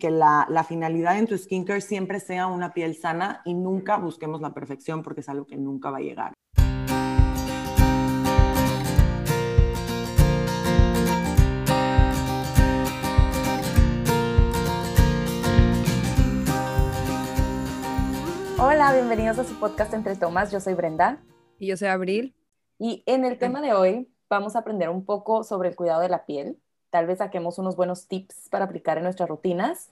que la, la, finalidad en tu skincare siempre sea una piel sana y nunca busquemos la perfección porque es algo que nunca va a llegar. Hola, bienvenidos a su podcast Entre Tomas. Yo soy Brenda. Y yo soy Abril. Y en el tema de hoy vamos a aprender un poco sobre el cuidado de la piel tal vez saquemos unos buenos tips para aplicar en nuestras rutinas.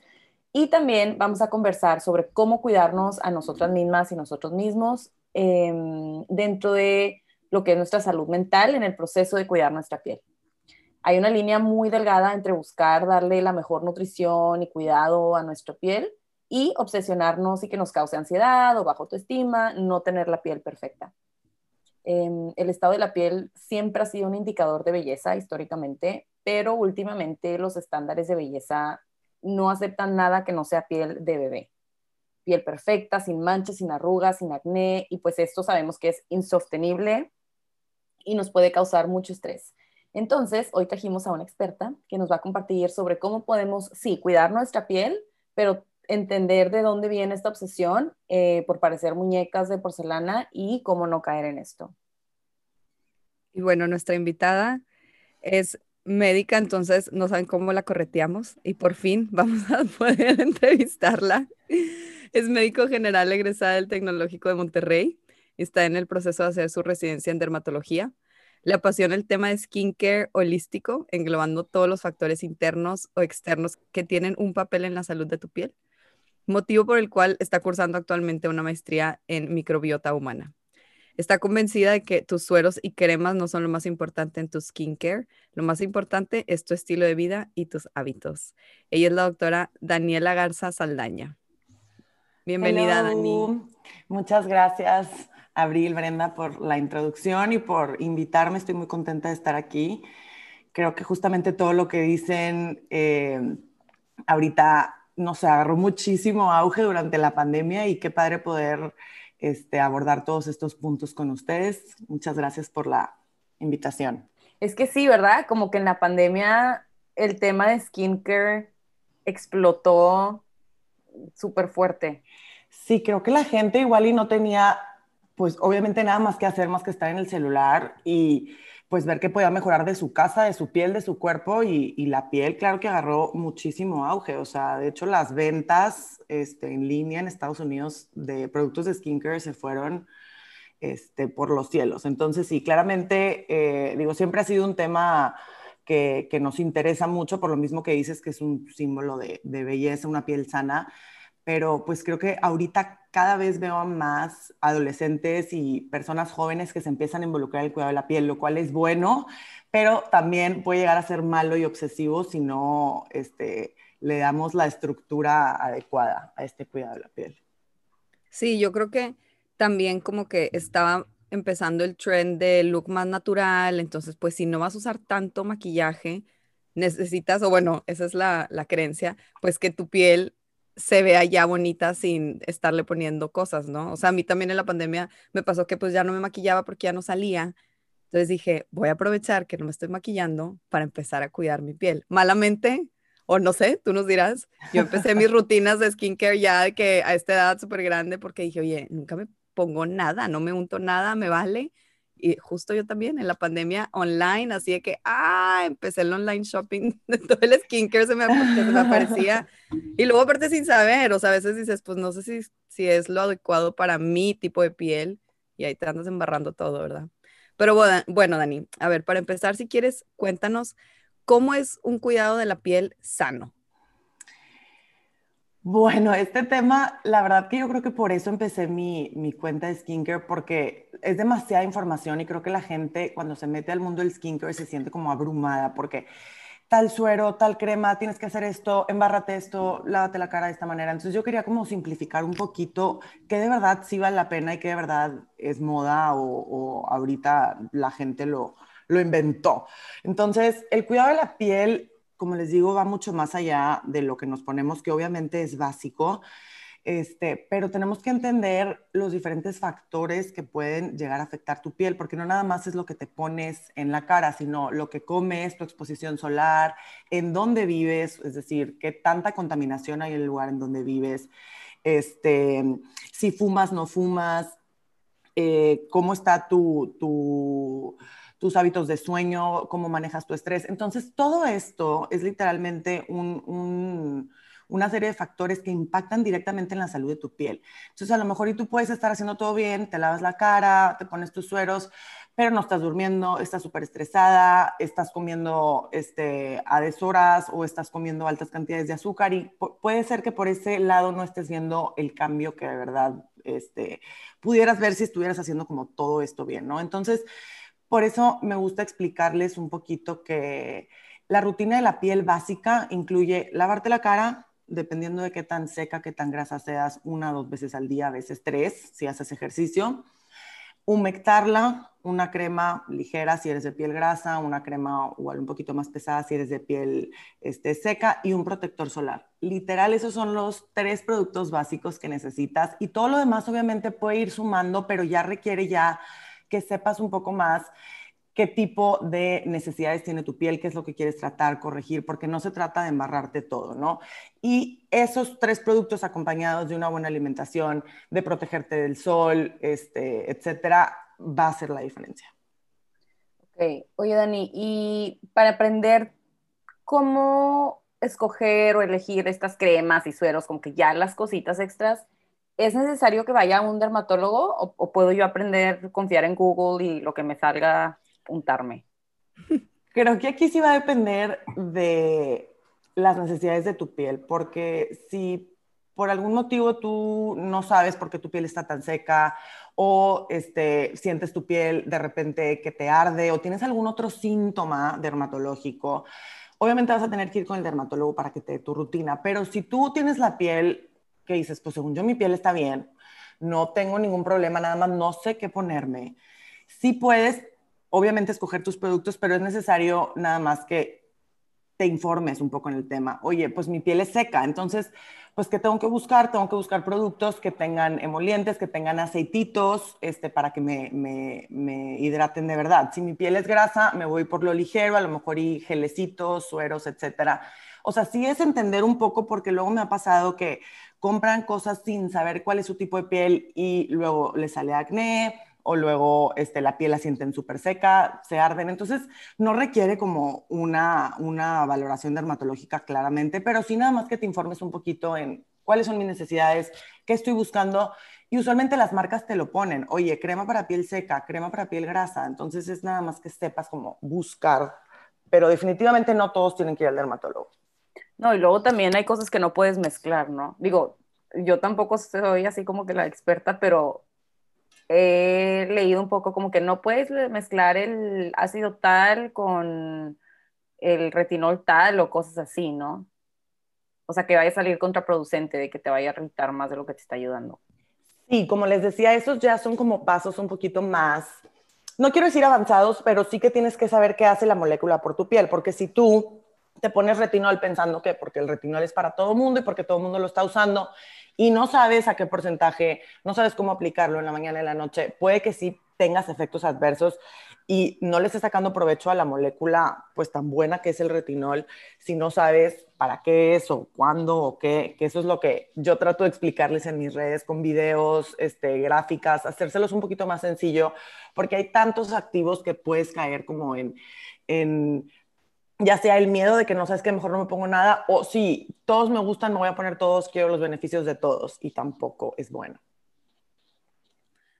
Y también vamos a conversar sobre cómo cuidarnos a nosotras mismas y nosotros mismos em, dentro de lo que es nuestra salud mental en el proceso de cuidar nuestra piel. Hay una línea muy delgada entre buscar darle la mejor nutrición y cuidado a nuestra piel y obsesionarnos y que nos cause ansiedad o bajo autoestima, no tener la piel perfecta. Em, el estado de la piel siempre ha sido un indicador de belleza históricamente, pero últimamente los estándares de belleza no aceptan nada que no sea piel de bebé. Piel perfecta, sin manchas, sin arrugas, sin acné, y pues esto sabemos que es insostenible y nos puede causar mucho estrés. Entonces, hoy trajimos a una experta que nos va a compartir sobre cómo podemos, sí, cuidar nuestra piel, pero entender de dónde viene esta obsesión eh, por parecer muñecas de porcelana y cómo no caer en esto. Y bueno, nuestra invitada es médica, entonces no saben cómo la correteamos y por fin vamos a poder entrevistarla. Es médico general egresada del Tecnológico de Monterrey. Está en el proceso de hacer su residencia en dermatología. Le apasiona el tema de skincare holístico, englobando todos los factores internos o externos que tienen un papel en la salud de tu piel motivo por el cual está cursando actualmente una maestría en microbiota humana. Está convencida de que tus sueros y cremas no son lo más importante en tu skincare. Lo más importante es tu estilo de vida y tus hábitos. Ella es la doctora Daniela Garza Saldaña. Bienvenida, Dani. Muchas gracias, Abril, Brenda, por la introducción y por invitarme. Estoy muy contenta de estar aquí. Creo que justamente todo lo que dicen eh, ahorita nos agarró muchísimo auge durante la pandemia y qué padre poder este, abordar todos estos puntos con ustedes. Muchas gracias por la invitación. Es que sí, ¿verdad? Como que en la pandemia el tema de skincare explotó súper fuerte. Sí, creo que la gente igual y no tenía, pues obviamente nada más que hacer más que estar en el celular y pues ver que podía mejorar de su casa, de su piel, de su cuerpo y, la piel, claro que agarró muchísimo auge. O sea, de hecho las ventas este, en línea en Estados Unidos de productos de skincare se fueron este, por los cielos. Entonces, sí, claramente, eh, digo, siempre ha sido un tema que, nos interesa mucho, por lo mismo que dices que es un símbolo de, de belleza, una piel sana pero pues creo que ahorita cada vez veo más adolescentes y personas jóvenes que se empiezan a involucrar en el cuidado de la piel, lo cual es bueno, pero también puede llegar a ser malo y obsesivo si no este, le damos la estructura adecuada a este cuidado de la piel. Sí, yo creo que también como que estaba empezando el trend de look más natural, entonces pues si no vas a usar tanto maquillaje, necesitas, o bueno, esa es la creencia, pues que tu piel se vea ya bonita sin estarle poniendo cosas, ¿no? O sea, a mí también en la pandemia me pasó que pues ya no me maquillaba porque ya no salía. Entonces dije, voy a aprovechar que no me estoy maquillando para empezar a cuidar mi piel. Malamente, o no sé, tú nos dirás, yo empecé mis rutinas de skincare ya de que a esta edad súper grande porque dije, oye, nunca me pongo nada, no me unto nada, me vale y justo yo también en la pandemia online, así de que, ah, empecé el online shopping de todo el skincare se me, se me aparecía. Y luego aparte sin saber, o sea, a veces dices, pues no sé si, si es lo adecuado para mi tipo de piel y ahí te andas embarrando todo, ¿verdad? Pero bueno, Dani, a ver, para empezar, si quieres, cuéntanos cómo es un cuidado de la piel sano. Bueno, este tema, la verdad que yo creo que por eso empecé mi, mi, cuenta de skincare, porque es demasiada información y creo que la gente cuando se mete al mundo del skincare se siente como abrumada, porque tal suero, tal crema, tienes que hacer esto, embárrate esto, lávate la cara de esta manera. Entonces yo quería como simplificar un poquito qué de verdad sí vale la pena y qué de verdad es moda o, o ahorita la gente lo, lo inventó. Entonces, el cuidado de la piel como les digo, va mucho más allá de lo que nos ponemos, que obviamente es básico. Este, pero tenemos que entender los diferentes factores que pueden llegar a afectar tu piel, porque no nada más es lo que te pones en la cara, sino lo que comes, tu exposición solar, en dónde vives, es decir, qué tanta contaminación hay en el lugar en donde vives, este, si fumas, no fumas, eh, cómo está tu, tus hábitos de sueño, cómo manejas tu estrés. Entonces, todo esto es literalmente un una serie de factores que impactan directamente en la salud de tu piel. Entonces, a lo mejor y tú puedes estar haciendo todo bien, te lavas la cara, te pones tus sueros, pero no estás durmiendo, estás súper estresada, estás comiendo este, a deshoras o estás comiendo altas cantidades de azúcar y puede ser que por ese lado no estés viendo el cambio que de verdad este, pudieras ver si estuvieras haciendo como todo esto bien, ¿no? Entonces, por eso me gusta explicarles un poquito que la rutina de la piel básica incluye lavarte la cara, dependiendo de qué tan seca, qué tan grasa seas, una o dos veces al día, a veces tres, si haces ejercicio. Humectarla, una crema ligera si eres de piel grasa, una crema igual un poquito más pesada si eres de piel este, seca y un protector solar. Literal, esos son los tres productos básicos que necesitas y todo lo demás obviamente puede ir sumando, pero ya requiere ya que sepas un poco más qué tipo de necesidades tiene tu piel, qué es lo que quieres tratar, corregir, porque no se trata de embarrarte todo, ¿no? Y esos tres productos acompañados de una buena alimentación, de protegerte del sol, este, etcétera, va a hacer la diferencia. Ok, oye Dani, y para aprender cómo escoger o elegir estas cremas y sueros, como que ya las cositas extras, ¿es necesario que vaya a un dermatólogo o, puedo yo aprender, confiar en Google y lo que me salga untarme? Creo que aquí sí va a depender de las necesidades de tu piel, porque si por algún motivo tú no sabes por qué tu piel está tan seca o este, sientes tu piel de repente que te arde o tienes algún otro síntoma dermatológico, obviamente vas a tener que ir con el dermatólogo para que te dé tu rutina, pero si tú tienes la piel que dices, pues según yo mi piel está bien, no tengo ningún problema, nada más no sé qué ponerme, sí puedes obviamente escoger tus productos, pero es necesario nada más que te informes un poco en el tema. Oye, pues mi piel es seca, entonces, pues ¿qué tengo que buscar? Tengo que buscar productos que tengan emolientes, que tengan aceititos, este, para que me, me, me hidraten de verdad. Si mi piel es grasa, me voy por lo ligero, a lo mejor y gelecitos, sueros, etcétera. O sea, sí es entender un poco porque luego me ha pasado que compran cosas sin saber cuál es su tipo de piel y luego les sale acné o luego este, la piel la sienten súper seca, se arden. Entonces, no requiere como una, una valoración dermatológica claramente, pero sí nada más que te informes un poquito en cuáles son mis necesidades, qué estoy buscando. Y usualmente las marcas te lo ponen, oye, crema para piel seca, crema para piel grasa. Entonces es nada más que sepas como buscar, pero definitivamente no todos tienen que ir al dermatólogo. No, y luego también hay cosas que no puedes mezclar, ¿no? Digo, yo tampoco soy así como que la experta, pero he leído un poco como que no puedes mezclar el ácido tal con el retinol tal o cosas así, ¿no? O sea, que vaya a salir contraproducente, de que te vaya a irritar más de lo que te está ayudando. Sí, como les decía, esos ya son como pasos un poquito más, no quiero decir avanzados, pero sí que tienes que saber qué hace la molécula por tu piel, porque si tú te pones retinol pensando que porque el retinol es para todo mundo y porque todo mundo lo está usando y no sabes a qué porcentaje, no sabes cómo aplicarlo en la mañana y en la noche, puede que sí tengas efectos adversos y no le estés sacando provecho a la molécula pues tan buena que es el retinol si no sabes para qué es o cuándo o qué, que eso es lo que yo trato de explicarles en mis redes con videos, este, gráficas, hacérselos un poquito más sencillo porque hay tantos activos que puedes caer como en, en ya sea el miedo de que no sabes que mejor no me pongo nada, o sí, todos me gustan, me voy a poner todos, quiero los beneficios de todos, y tampoco es bueno.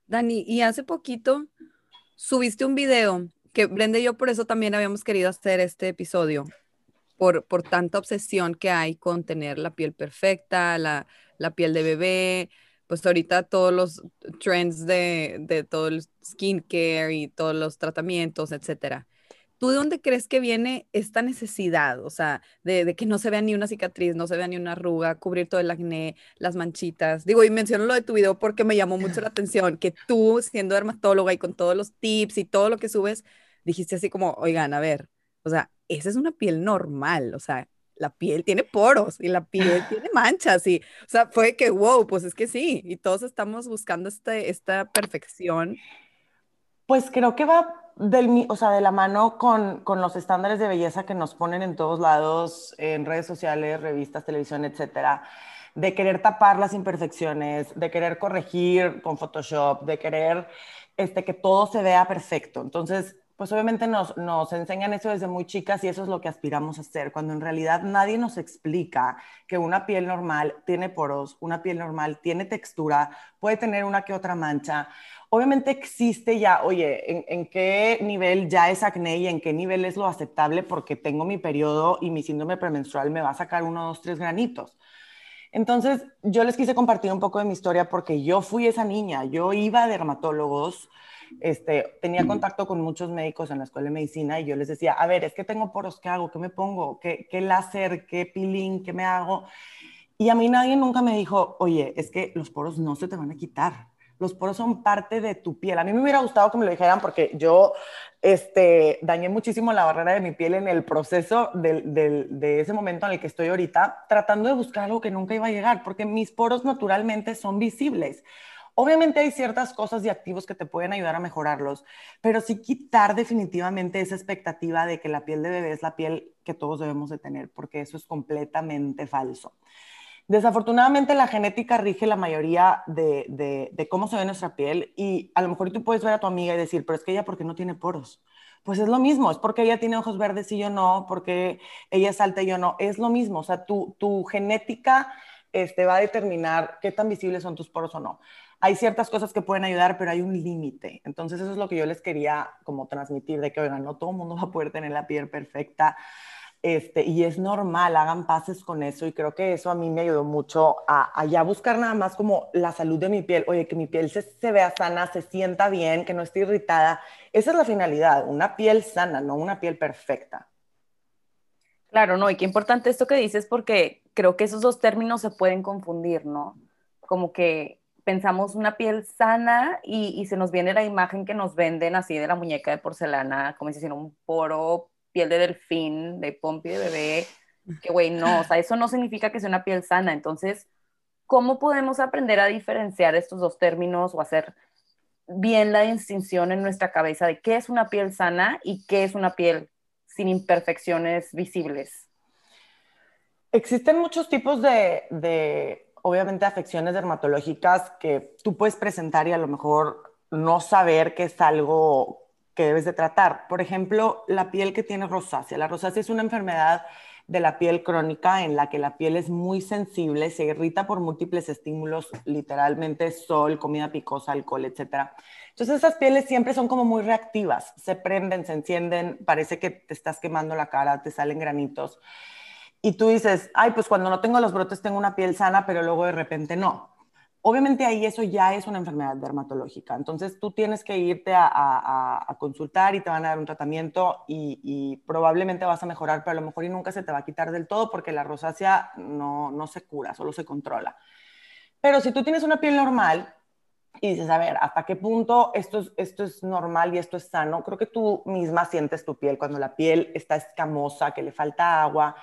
Dani, y hace poquito subiste un video que Brenda y yo por eso también habíamos querido hacer este episodio, por, por tanta obsesión que hay con tener la piel perfecta, la, la piel de bebé, pues ahorita todos los trends de, de todo el skincare y todos los tratamientos, etcétera. ¿Tú de dónde crees que viene esta necesidad? O sea, de, que no se vea ni una cicatriz, no se vea ni una arruga, cubrir todo el acné, las manchitas. Digo, y menciono lo de tu video porque me llamó mucho la atención que tú, siendo dermatóloga y con todos los tips y todo lo que subes, dijiste así como, oigan, a ver, o sea, esa es una piel normal, o sea, la piel tiene poros y la piel tiene manchas y, o sea, fue que, wow, pues es que sí, y todos estamos buscando este, esta perfección. Pues creo que va del, o sea, de la mano con, con, los estándares de belleza que nos ponen en todos lados, en redes sociales, revistas, televisión, etcétera, de querer tapar las imperfecciones, de querer corregir con Photoshop, de querer este, que todo se vea perfecto. Entonces, pues obviamente nos, nos enseñan eso desde muy chicas y eso es lo que aspiramos a hacer, cuando en realidad nadie nos explica que una piel normal tiene poros, una piel normal tiene textura, puede tener una que otra mancha. Obviamente existe ya, oye, ¿en, en qué nivel ya es acné y en qué nivel es lo aceptable porque tengo mi periodo y mi síndrome premenstrual me va a sacar uno, dos, tres granitos. Entonces, yo les quise compartir un poco de mi historia porque yo fui esa niña, yo iba a dermatólogos, este, tenía contacto con muchos médicos en la escuela de medicina y yo les decía, a ver, es que tengo poros, ¿qué hago? ¿Qué me pongo? ¿Qué, qué láser? ¿Qué peeling? ¿Qué me hago? Y a mí nadie nunca me dijo, oye, es que los poros no se te van a quitar. Los poros son parte de tu piel. A mí me hubiera gustado que me lo dijeran porque yo este, dañé muchísimo la barrera de mi piel en el proceso de, de, de ese momento en el que estoy ahorita, tratando de buscar algo que nunca iba a llegar, porque mis poros naturalmente son visibles. Obviamente hay ciertas cosas y activos que te pueden ayudar a mejorarlos, pero sí quitar definitivamente esa expectativa de que la piel de bebé es la piel que todos debemos de tener, porque eso es completamente falso. Desafortunadamente la genética rige la mayoría de, de, cómo se ve nuestra piel y a lo mejor tú puedes ver a tu amiga y decir, pero es que ella porque no tiene poros. Pues es lo mismo, es porque ella tiene ojos verdes y yo no, porque ella es alta y yo no, es lo mismo, o sea, tu, tu genética este, va a determinar qué tan visibles son tus poros o no hay ciertas cosas que pueden ayudar, pero hay un límite. Entonces eso es lo que yo les quería como transmitir, de que, oigan, no todo el mundo va a poder tener la piel perfecta. Este, y es normal, hagan pases con eso y creo que eso a mí me ayudó mucho a, ya buscar nada más como la salud de mi piel, oye, que mi piel se, se, vea sana, se sienta bien, que no esté irritada. Esa es la finalidad, una piel sana, no una piel perfecta. Claro, no, y qué importante esto que dices porque creo que esos dos términos se pueden confundir, ¿no? Como que pensamos una piel sana y, y, se nos viene la imagen que nos venden así de la muñeca de porcelana, como si hiciera un poro, piel de delfín, de pompi de bebé, que güey, no, o sea, eso no significa que sea una piel sana. Entonces, ¿cómo podemos aprender a diferenciar estos dos términos o hacer bien la distinción en nuestra cabeza de qué es una piel sana y qué es una piel sin imperfecciones visibles? Existen muchos tipos de, de obviamente afecciones dermatológicas que tú puedes presentar y a lo mejor no saber que es algo que debes de tratar. Por ejemplo, la piel que tiene rosácea. La rosácea es una enfermedad de la piel crónica en la que la piel es muy sensible, se irrita por múltiples estímulos, literalmente sol, comida picosa, alcohol, etc. Entonces esas pieles siempre son como muy reactivas, se prenden, se encienden, parece que te estás quemando la cara, te salen granitos y tú dices, ay, pues cuando no tengo los brotes tengo una piel sana, pero luego de repente no. Obviamente ahí eso ya es una enfermedad dermatológica. Entonces tú tienes que irte a, consultar y te van a dar un tratamiento y, y, probablemente vas a mejorar, pero a lo mejor y nunca se te va a quitar del todo porque la rosácea no, no se cura, solo se controla. Pero si tú tienes una piel normal y dices, a ver, ¿hasta qué punto esto es, esto es normal y esto es sano? Creo que tú misma sientes tu piel cuando la piel está escamosa, que le falta agua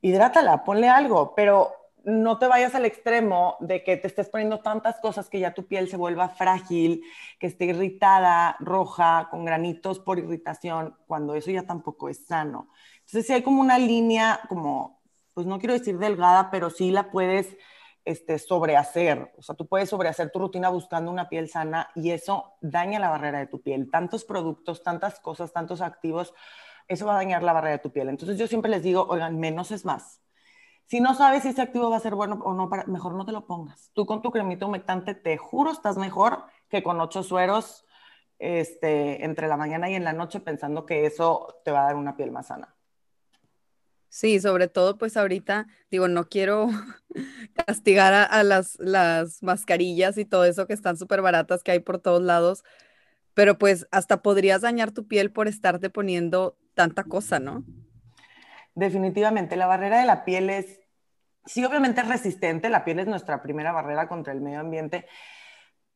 hidrátala, ponle algo, pero no te vayas al extremo de que te estés poniendo tantas cosas que ya tu piel se vuelva frágil, que esté irritada, roja, con granitos por irritación, cuando eso ya tampoco es sano. Entonces, si hay como una línea, como, pues no quiero decir delgada, pero sí la puedes este, sobrehacer. O sea, tú puedes sobrehacer tu rutina buscando una piel sana y eso daña la barrera de tu piel. Tantos productos, tantas cosas, tantos activos eso va a dañar la barrera de tu piel. Entonces yo siempre les digo, oigan, menos es más. Si no sabes si ese activo va a ser bueno o no, mejor no te lo pongas. Tú con tu cremita humectante, te juro, estás mejor que con ocho sueros este, entre la mañana y en la noche pensando que eso te va a dar una piel más sana. Sí, sobre todo pues ahorita, digo, no quiero castigar a, a las, las mascarillas y todo eso que están súper baratas que hay por todos lados, pero pues hasta podrías dañar tu piel por estarte poniendo tanta cosa, ¿no? Definitivamente, la barrera de la piel es, sí, obviamente es resistente, la piel es nuestra primera barrera contra el medio ambiente,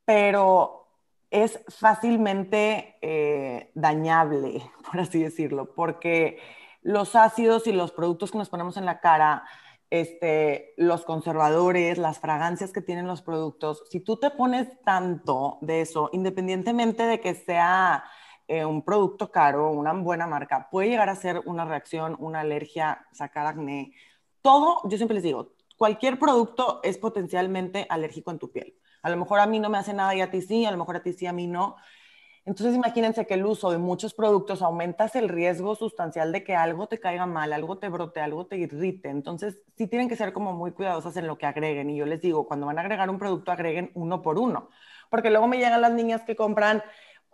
pero es fácilmente eh, dañable, por así decirlo, porque los ácidos y los productos que nos ponemos en la cara, este, los conservadores, las fragancias que tienen los productos, si tú te pones tanto de eso, independientemente de que sea eh, un producto caro, una buena marca, puede llegar a ser una reacción, una alergia, sacar acné. Todo, yo siempre les digo, cualquier producto es potencialmente alérgico en tu piel. A lo mejor a mí no me hace nada y a ti sí, a lo mejor a ti sí, a mí no. Entonces imagínense que el uso de muchos productos aumentas el riesgo sustancial de que algo te caiga mal, algo te brote, algo te irrite. Entonces sí tienen que ser como muy cuidadosas en lo que agreguen. Y yo les digo, cuando van a agregar un producto, agreguen uno por uno. Porque luego me llegan las niñas que compran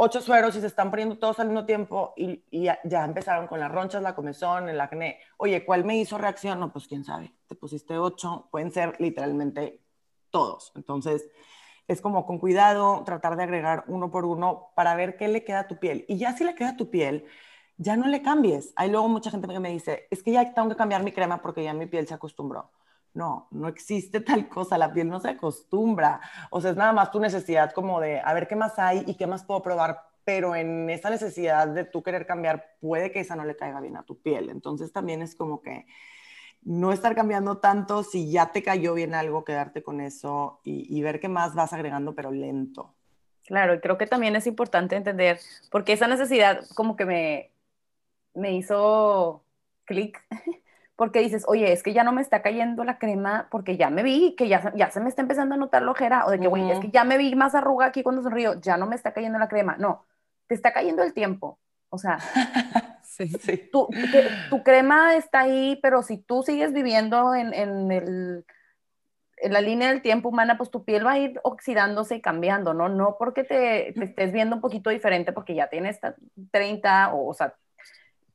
ocho sueros y se están poniendo todos al mismo tiempo y, ya, empezaron con las ronchas, la comezón, el acné. Oye, ¿cuál me hizo reacción? No, pues quién sabe. Te pusiste ocho, pueden ser literalmente todos. Entonces es como con cuidado tratar de agregar uno por uno para ver qué le queda a tu piel. Y ya si le queda a tu piel, ya no le cambies. Hay luego mucha gente que me dice, es que ya tengo que cambiar mi crema porque ya mi piel se acostumbró. No, no existe tal cosa, la piel no se acostumbra. O sea, es nada más tu necesidad como de a ver qué más hay y qué más puedo probar, pero en esa necesidad de tú querer cambiar, puede que esa no le caiga bien a tu piel. Entonces también es como que no estar cambiando tanto, si ya te cayó bien algo, quedarte con eso y, ver qué más vas agregando, pero lento. Claro, y creo que también es importante entender, porque esa necesidad como que me, me hizo clic, porque dices, oye, es que ya no me está cayendo la crema porque ya me vi que ya, ya se me está empezando a notar la ojera, o de que, güey, es que ya me vi más arruga aquí cuando sonrío, ya no me está cayendo la crema. No, te está cayendo el tiempo. O sea, Tu, tu, crema está ahí, pero si tú sigues viviendo en, en, el, en, la línea del tiempo humana, pues tu piel va a ir oxidándose y cambiando, ¿no? No porque te, te estés viendo un poquito diferente porque ya tienes 30 o, o sea,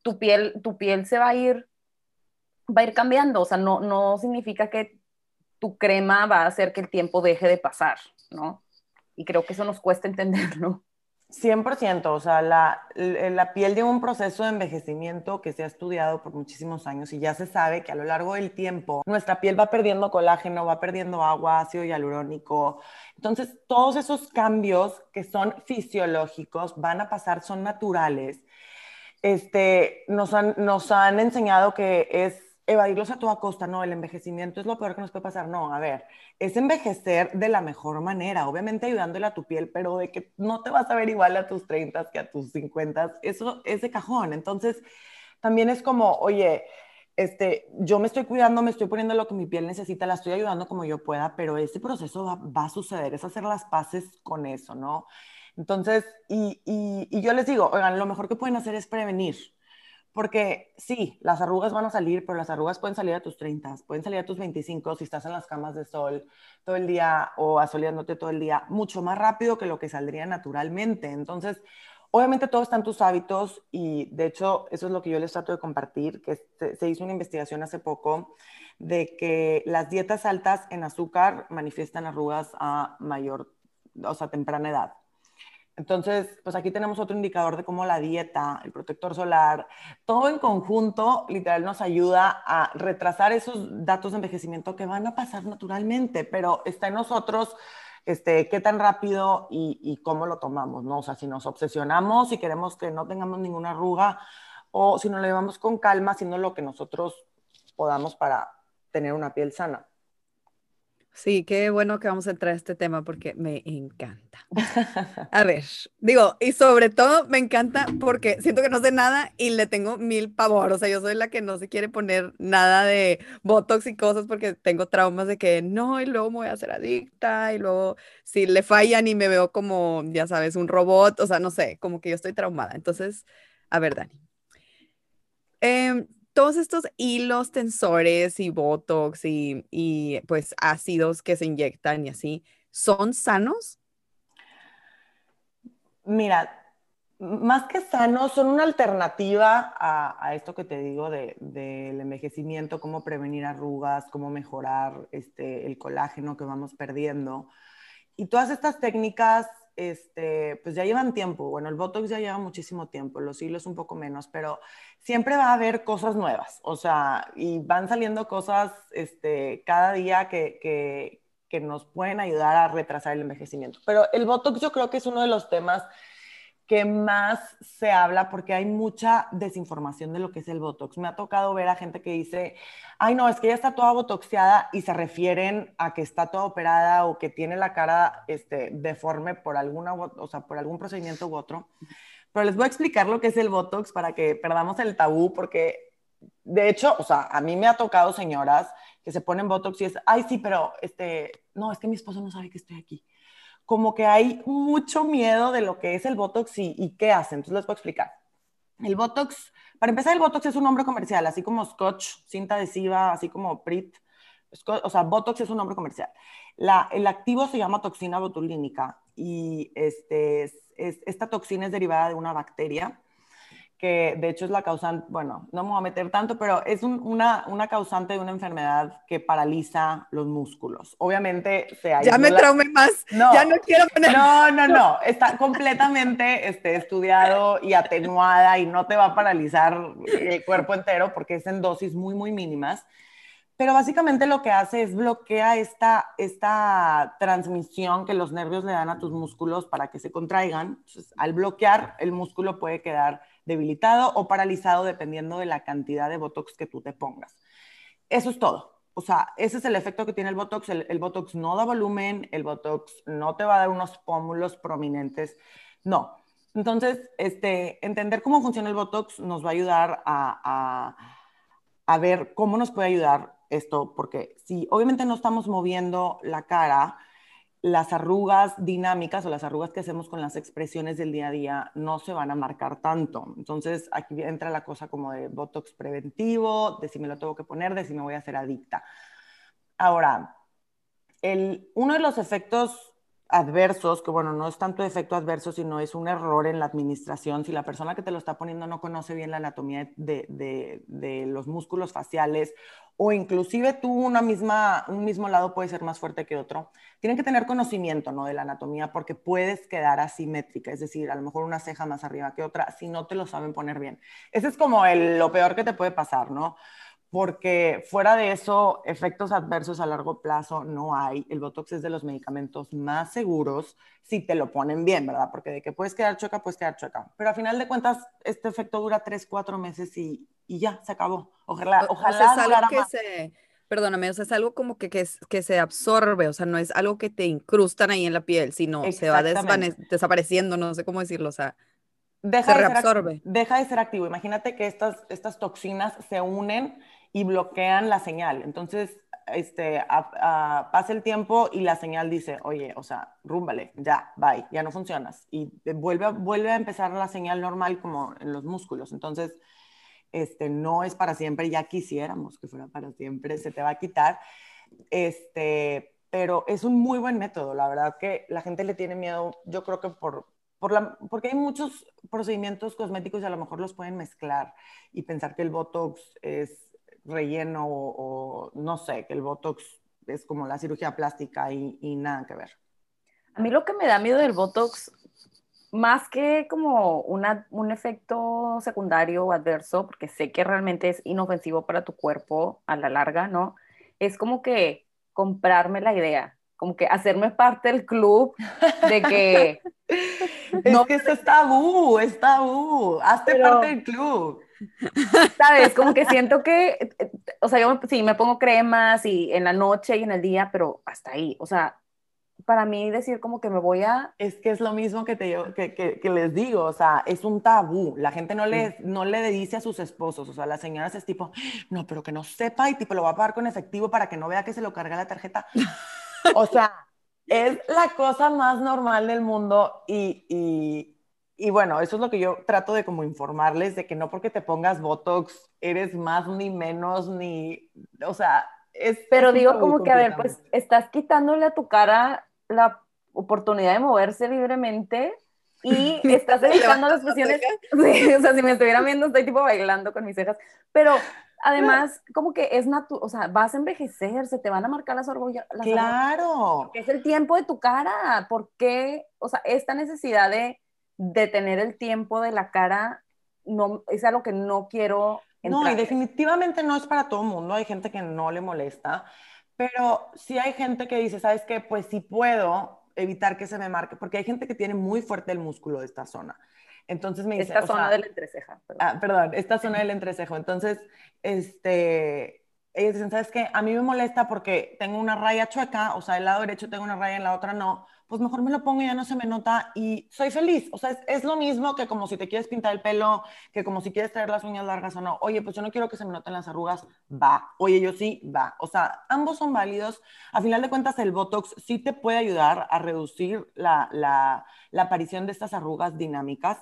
tu piel, tu piel se va a ir, va a ir cambiando, o sea, no, no significa que tu crema va a hacer que el tiempo deje de pasar, ¿no? Y creo que eso nos cuesta entenderlo. 100%, o sea, la, la, piel lleva un proceso de envejecimiento que se ha estudiado por muchísimos años y ya se sabe que a lo largo del tiempo nuestra piel va perdiendo colágeno, va perdiendo agua, ácido hialurónico. Entonces, todos esos cambios que son fisiológicos van a pasar, son naturales. Este, nos, han, nos han enseñado que es evadirlos a toda costa, no, el envejecimiento es lo peor que nos puede pasar, no, a ver, es envejecer de la mejor manera, obviamente ayudándole a tu piel, pero de que no te vas a ver igual a tus 30 que a tus 50, eso es de cajón, entonces también es como, oye, este, yo me estoy cuidando, me estoy poniendo lo que mi piel necesita, la estoy ayudando como yo pueda, pero ese proceso va, a suceder, es hacer las paces con eso, ¿no? Entonces, y, y, y yo les digo, oigan, lo mejor que pueden hacer es prevenir, porque sí, las arrugas van a salir, pero las arrugas pueden salir a tus 30, pueden salir a tus 25 si estás en las camas de sol todo el día o asoleándote todo el día, mucho más rápido que lo que saldría naturalmente. Entonces, obviamente todo está en tus hábitos y de hecho eso es lo que yo les trato de compartir, que se, se hizo una investigación hace poco de que las dietas altas en azúcar manifiestan arrugas a mayor, o sea, temprana edad. Entonces, pues aquí tenemos otro indicador de cómo la dieta, el protector solar, todo en conjunto, literal, nos ayuda a retrasar esos datos de envejecimiento que van a pasar naturalmente, pero está en nosotros este, qué tan rápido y, cómo lo tomamos, ¿no? O sea, si nos obsesionamos y queremos que no tengamos ninguna arruga o si nos lo llevamos con calma, haciendo lo que nosotros podamos para tener una piel sana. Sí, qué bueno que vamos a entrar a este tema porque me encanta. A ver, digo, y sobre todo me encanta porque siento que no sé nada y le tengo mil pavor. O sea, yo soy la que no se quiere poner nada de botox y cosas porque tengo traumas de que no, y luego me voy a hacer adicta y luego si le fallan y me veo como, ya sabes, un robot, o sea, no sé, como que yo estoy traumada. Entonces, a ver, Dani. Eh, todos estos hilos tensores y botox y, pues ácidos que se inyectan y así, ¿son sanos? Mira, más que sanos, son una alternativa a, esto que te digo del de, envejecimiento, cómo prevenir arrugas, cómo mejorar este, el colágeno que vamos perdiendo. Y todas estas técnicas este, pues ya llevan tiempo. Bueno, el Botox ya lleva muchísimo tiempo, los hilos un poco menos, pero siempre va a haber cosas nuevas, o sea, y van saliendo cosas este, cada día que, que, que nos pueden ayudar a retrasar el envejecimiento. Pero el Botox yo creo que es uno de los temas que más se habla porque hay mucha desinformación de lo que es el Botox. Me ha tocado ver a gente que dice, ay no, es que ya está toda botoxeada y se refieren a que está toda operada o que tiene la cara este, deforme por, alguna, o sea, por algún procedimiento u otro. Pero les voy a explicar lo que es el Botox para que perdamos el tabú porque, de hecho, o sea, a mí me ha tocado señoras que se ponen Botox y es, ay sí, pero este, no, es que mi esposo no sabe que estoy aquí como que hay mucho miedo de lo que es el Botox y, qué hacen. Entonces les voy a explicar. El Botox, para empezar, el Botox es un nombre comercial, así como Scotch, cinta adhesiva, así como Prit. O sea, Botox es un nombre comercial. La, el activo se llama toxina botulínica y este, es, esta toxina es derivada de una bacteria que de hecho es la causante, bueno, no me voy a meter tanto, pero es una, una, causante de una enfermedad que paraliza los músculos. Obviamente se Ya me traumé más, no, ya no quiero poner... No, no, no, está completamente este, estudiado y atenuada y no te va a paralizar el cuerpo entero porque es en dosis muy, muy mínimas. Pero básicamente lo que hace es bloquea esta, esta transmisión que los nervios le dan a tus músculos para que se contraigan. Entonces, al bloquear, el músculo puede quedar debilitado o paralizado dependiendo de la cantidad de Botox que tú te pongas. Eso es todo. O sea, ese es el efecto que tiene el Botox. El, Botox no da volumen, el Botox no te va a dar unos pómulos prominentes. No. Entonces, este, entender cómo funciona el Botox nos va a ayudar a, a ver cómo nos puede ayudar esto, porque si obviamente no estamos moviendo la cara, las arrugas dinámicas o las arrugas que hacemos con las expresiones del día a día no se van a marcar tanto. Entonces aquí entra la cosa como de Botox preventivo, de si me lo tengo que poner, de si me voy a hacer adicta. Ahora, el, uno de los efectos adversos, que bueno, no es tanto efecto adverso, sino es un error en la administración. Si la persona que te lo está poniendo no conoce bien la anatomía de, de, los músculos faciales o inclusive tú una misma, un mismo lado puede ser más fuerte que otro, tienen que tener conocimiento ¿no? de la anatomía porque puedes quedar asimétrica, es decir, a lo mejor una ceja más arriba que otra si no te lo saben poner bien. Ese es como el, lo peor que te puede pasar, ¿no? Porque fuera de eso, efectos adversos a largo plazo no hay. El Botox es de los medicamentos más seguros si te lo ponen bien, ¿verdad? Porque de que puedes quedar chueca, puedes quedar chueca. Pero a final de cuentas, este efecto dura tres, cuatro meses y, y ya, se acabó. Ojalá, ojalá. O sea, es algo que se, perdóname, o sea, es algo como que, que, que, se absorbe, o sea, no es algo que te incrustan ahí en la piel, sino se va desapareciendo, no sé cómo decirlo, o sea, deja se reabsorbe. deja de ser activo. Imagínate que estas, estas toxinas se unen y bloquean la señal. Entonces, este, pasa el tiempo y la señal dice, oye, o sea, rúmbale, ya, bye, ya no funcionas. Y vuelve, vuelve a empezar la señal normal como en los músculos. Entonces, este, no es para siempre, ya quisiéramos que fuera para siempre, se te va a quitar. Este, pero es un muy buen método, la verdad que la gente le tiene miedo, yo creo que por, por la, porque hay muchos procedimientos cosméticos y a lo mejor los pueden mezclar y pensar que el Botox es relleno o, no sé, que el Botox es como la cirugía plástica y, nada que ver. A mí lo que me da miedo del Botox, más que como una, un efecto secundario o adverso, porque sé que realmente es inofensivo para tu cuerpo a la larga, ¿no? Es como que comprarme la idea, como que hacerme parte del club de que... no, que esto es tabú, es tabú, hazte parte del club. ¿Sabes? Como que siento que, o sea, yo sí me pongo cremas y en la noche y en el día, pero hasta ahí, o sea, para mí decir como que me voy a... Es que es lo mismo que, te, que, que, les digo, o sea, es un tabú. La gente no le, no le dice a sus esposos, o sea, las señoras es tipo, no, pero que no sepa y tipo lo va a pagar con efectivo para que no vea que se lo carga la tarjeta. o sea, es la cosa más normal del mundo y, y, y bueno, eso es lo que yo trato de como informarles, de que no porque te pongas Botox eres más ni menos, ni, o sea, es... Pero digo como que, a ver, pues estás quitándole a tu cara la oportunidad de moverse libremente y estás dedicando las expresiones, sí, o sea, si me estuvieran viendo, estoy tipo bailando con mis cejas, pero además, como que es natural, o sea, vas a envejecer, se te van a marcar las orgullas. Claro. es el tiempo de tu cara, ¿por qué? O sea, esta necesidad de de tener el tiempo de la cara no, es algo que no quiero. No, y definitivamente no es para todo el mundo. Hay gente que no le molesta, pero sí hay gente que dice, ¿sabes qué? Pues si puedo, evitar que se me marque, porque hay gente que tiene muy fuerte el músculo de esta zona. Entonces me dice, esta zona del entreceja. Perdón. Ah, perdón, esta zona del entrecejo. Entonces, este, ellos dicen, ¿sabes qué? A mí me molesta porque tengo una raya chueca, o sea, del lado derecho tengo una raya, en la otra no. Pues mejor me lo pongo y ya no se me nota y soy feliz. O sea, es, es, lo mismo que como si te quieres pintar el pelo, que como si quieres traer las uñas largas o no. Oye, pues yo no quiero que se me noten las arrugas, va. Oye, yo sí, va. O sea, ambos son válidos. A final de cuentas, el Botox sí te puede ayudar a reducir la, la, la aparición de estas arrugas dinámicas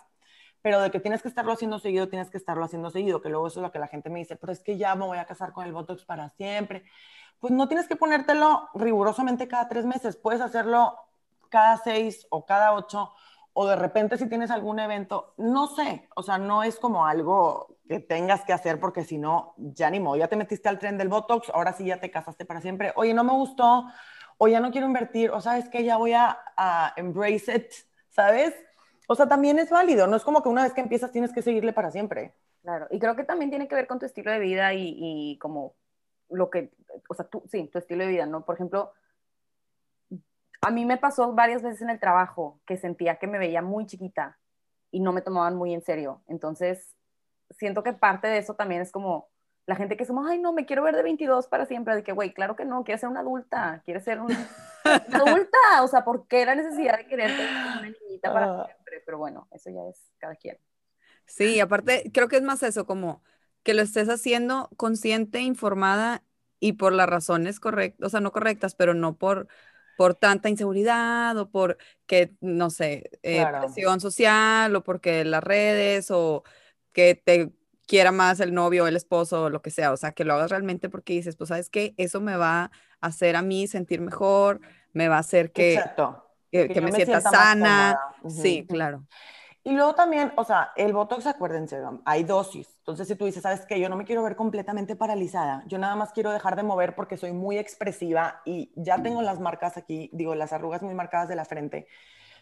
pero de que tienes que estarlo haciendo seguido, tienes que estarlo haciendo seguido, que luego eso es lo que la gente me dice, pero es que ya me voy a casar con el Botox para siempre. Pues no tienes que ponértelo rigurosamente cada tres meses, puedes hacerlo cada seis o cada ocho, o de repente si tienes algún evento, no sé, o sea, no es como algo que tengas que hacer porque si no, ya ni modo, ya te metiste al tren del Botox, ahora sí ya te casaste para siempre, oye, no me gustó, o ya no quiero invertir, o sabes que ya voy a, embrace it, ¿sabes? O sea, también es válido, no es como que una vez que empiezas tienes que seguirle para siempre. Claro, y creo que también tiene que ver con tu estilo de vida y, y como lo que, o sea, tú, sí, tu estilo de vida, ¿no? Por ejemplo, a mí me pasó varias veces en el trabajo que sentía que me veía muy chiquita y no me tomaban muy en serio. Entonces, siento que parte de eso también es como la gente que somos, ay, no, me quiero ver de 22 para siempre, de que, güey, claro que no, quiere ser una adulta, quiere ser una adulta, o sea, ¿por qué la necesidad de querer ser una niñita para ah. siempre? Pero bueno, eso ya es cada quien. Sí, aparte, creo que es más eso, como que lo estés haciendo consciente, informada y por las razones correctas, o sea, no correctas, pero no por, por tanta inseguridad o por que, no sé, eh, presión social o porque las redes o que te quiera más el novio, el esposo, o lo que sea, o sea, que lo hagas realmente porque dices, pues sabes que eso me va a hacer a mí sentir mejor, me va a hacer que, que, me, sienta, sana. Sí, claro. Y luego también, o sea, el Botox, acuérdense, hay dosis. Entonces, si tú dices, sabes que yo no me quiero ver completamente paralizada, yo nada más quiero dejar de mover porque soy muy expresiva y ya tengo las marcas aquí, digo, las arrugas muy marcadas de la frente,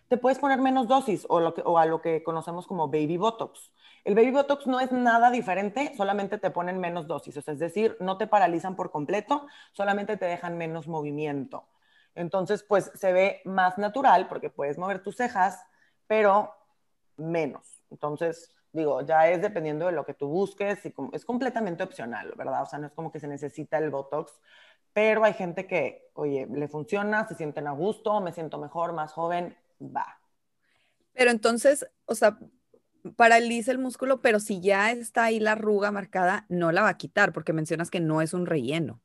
te puedes poner menos dosis o, lo que, o a lo que conocemos como baby Botox. El baby botox no es nada diferente, solamente te ponen menos dosis, es decir, no te paralizan por completo, solamente te dejan menos movimiento. Entonces, pues se ve más natural porque puedes mover tus cejas, pero menos. Entonces, digo, ya es dependiendo de lo que tú busques y es completamente opcional, ¿verdad? O sea, no es como que se necesita el botox, pero hay gente que, oye, le funciona, se sienten a gusto, me siento mejor, más joven, va. Pero entonces, o sea, paraliza el músculo, pero si ya está ahí la arruga marcada, no la va a quitar, porque mencionas que no es un relleno.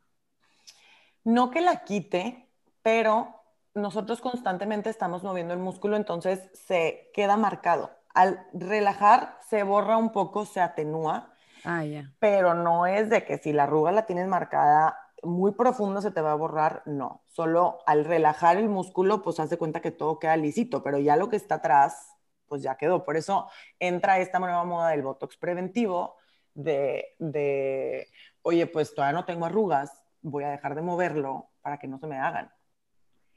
No que la quite, pero nosotros constantemente estamos moviendo el músculo, entonces se queda marcado. Al relajar, se borra un poco, se atenúa. Ah. Pero no es de que si la arruga la tienes marcada muy profundo se te va a borrar, no. Solo al relajar el músculo, pues haz de cuenta que todo queda lisito, pero ya lo que está atrás pues ya quedó. Por eso entra esta nueva moda del Botox preventivo de, oye, pues todavía no tengo arrugas, voy a dejar de moverlo para que no se me hagan.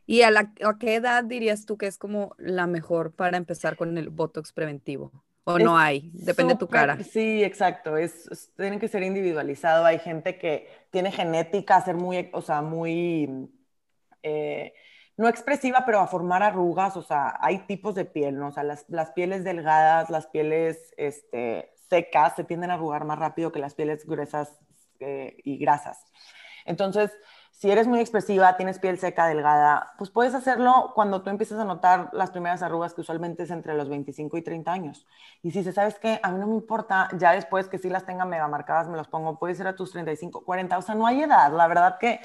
¿Y a, la, qué edad dirías tú que es como la mejor para empezar con el Botox preventivo? ¿O no hay? Depende de tu cara. Sí, exacto. Es, tiene que ser individualizado. Hay gente que tiene genética, ser muy, o sea, muy... Eh, no expresiva, pero a formar arrugas, o sea, hay tipos de piel, ¿no? O sea, las, pieles delgadas, las pieles este, secas se tienden a arrugar más rápido que las pieles gruesas eh, y grasas. Entonces, si eres muy expresiva, tienes piel seca, delgada, pues puedes hacerlo cuando tú empiezas a notar las primeras arrugas, que usualmente es entre los 25 y 30 años. Y si se sabes que a mí no me importa, ya después que sí las tenga mega marcadas, me las pongo, puede ser a tus 35, 40, o sea, no hay edad, la verdad que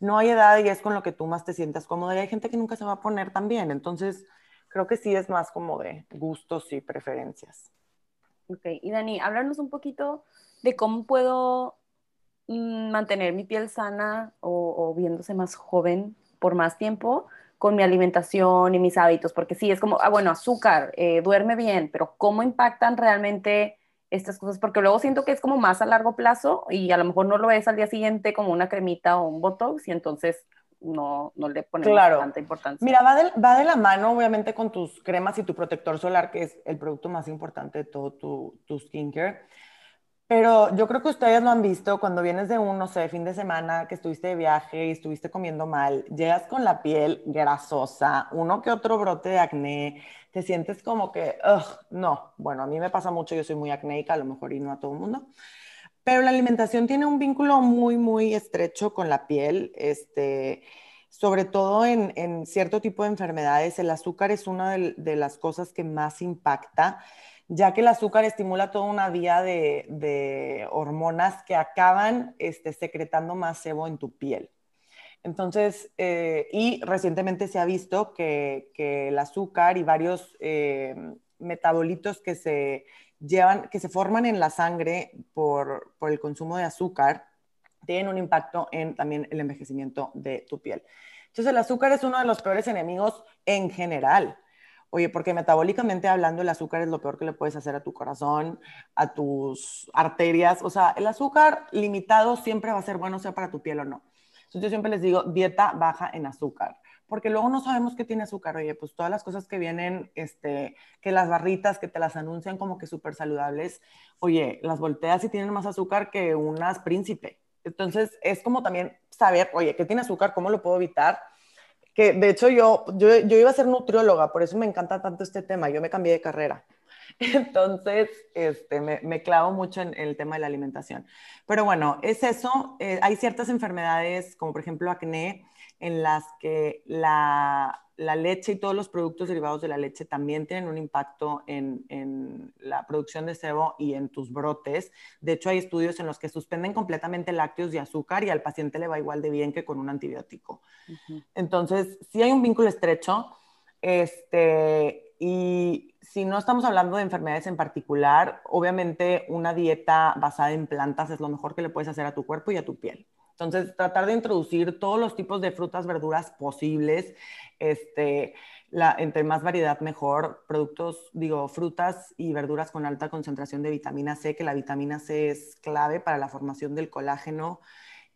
no hay edad y es con lo que tú más te sientas cómoda. Y hay gente que nunca se va a poner tan bien. Entonces, creo que sí es más como de gustos y preferencias. Ok, y Dani, háblanos un poquito de cómo puedo mantener mi piel sana o, viéndose más joven por más tiempo con mi alimentación y mis hábitos, porque sí, es como, ah, bueno, azúcar, eh, duerme bien, pero ¿cómo impactan realmente estas cosas, porque luego siento que es como más a largo plazo y a lo mejor no lo ves al día siguiente como una cremita o un botox y entonces no, no le ponemos tanta importancia. Mira, va de, va de, la mano obviamente con tus cremas y tu protector solar, que es el producto más importante de todo tu, tu skincare. Pero yo creo que ustedes lo han visto cuando vienes de un, no sé, fin de semana que estuviste de viaje y estuviste comiendo mal, llegas con la piel grasosa, uno que otro brote de acné, te sientes como que, ugh, no, bueno, a mí me pasa mucho, yo soy muy acnéica, a lo mejor y no a todo el mundo, pero la alimentación tiene un vínculo muy, muy estrecho con la piel, este, sobre todo en, cierto tipo de enfermedades. El azúcar es una de las cosas que más impacta ya que el azúcar estimula toda una vía de, hormonas que acaban este, secretando más sebo en tu piel. Entonces, eh, y recientemente se ha visto que, el azúcar y varios eh, metabolitos que se llevan, que se forman en la sangre por, por el consumo de azúcar, tienen un impacto en también el envejecimiento de tu piel. Entonces, el azúcar es uno de los peores enemigos en general. Oye, porque metabólicamente hablando, el azúcar es lo peor que le puedes hacer a tu corazón, a tus arterias. O sea, el azúcar limitado siempre va a ser bueno, sea para tu piel o no. Entonces yo siempre les digo, dieta baja en azúcar, porque luego no sabemos qué tiene azúcar. Oye, pues todas las cosas que vienen, este, que las barritas que te las anuncian como que súper saludables, oye, las volteas y tienen más azúcar que unas príncipe. Entonces es como también saber, oye, ¿qué tiene azúcar? ¿Cómo lo puedo evitar? Que de hecho yo, yo, yo, iba a ser nutrióloga, por eso me encanta tanto este tema, yo me cambié de carrera. Entonces, este, me, me clavo mucho en, el tema de la alimentación. Pero bueno, es eso. Eh, hay ciertas enfermedades, como por ejemplo acné, en las que la, la leche y todos los productos derivados de la leche también tienen un impacto en, la producción de sebo y en tus brotes. De hecho, hay estudios en los que suspenden completamente lácteos y azúcar y al paciente le va igual de bien que con un antibiótico. Entonces, sí hay un vínculo estrecho. Este, y si no estamos hablando de enfermedades en particular, obviamente una dieta basada en plantas es lo mejor que le puedes hacer a tu cuerpo y a tu piel. Entonces, tratar de introducir todos los tipos de frutas, verduras posibles, este, la, entre más variedad mejor, productos, digo, frutas y verduras con alta concentración de vitamina C, que la vitamina C es clave para la formación del colágeno,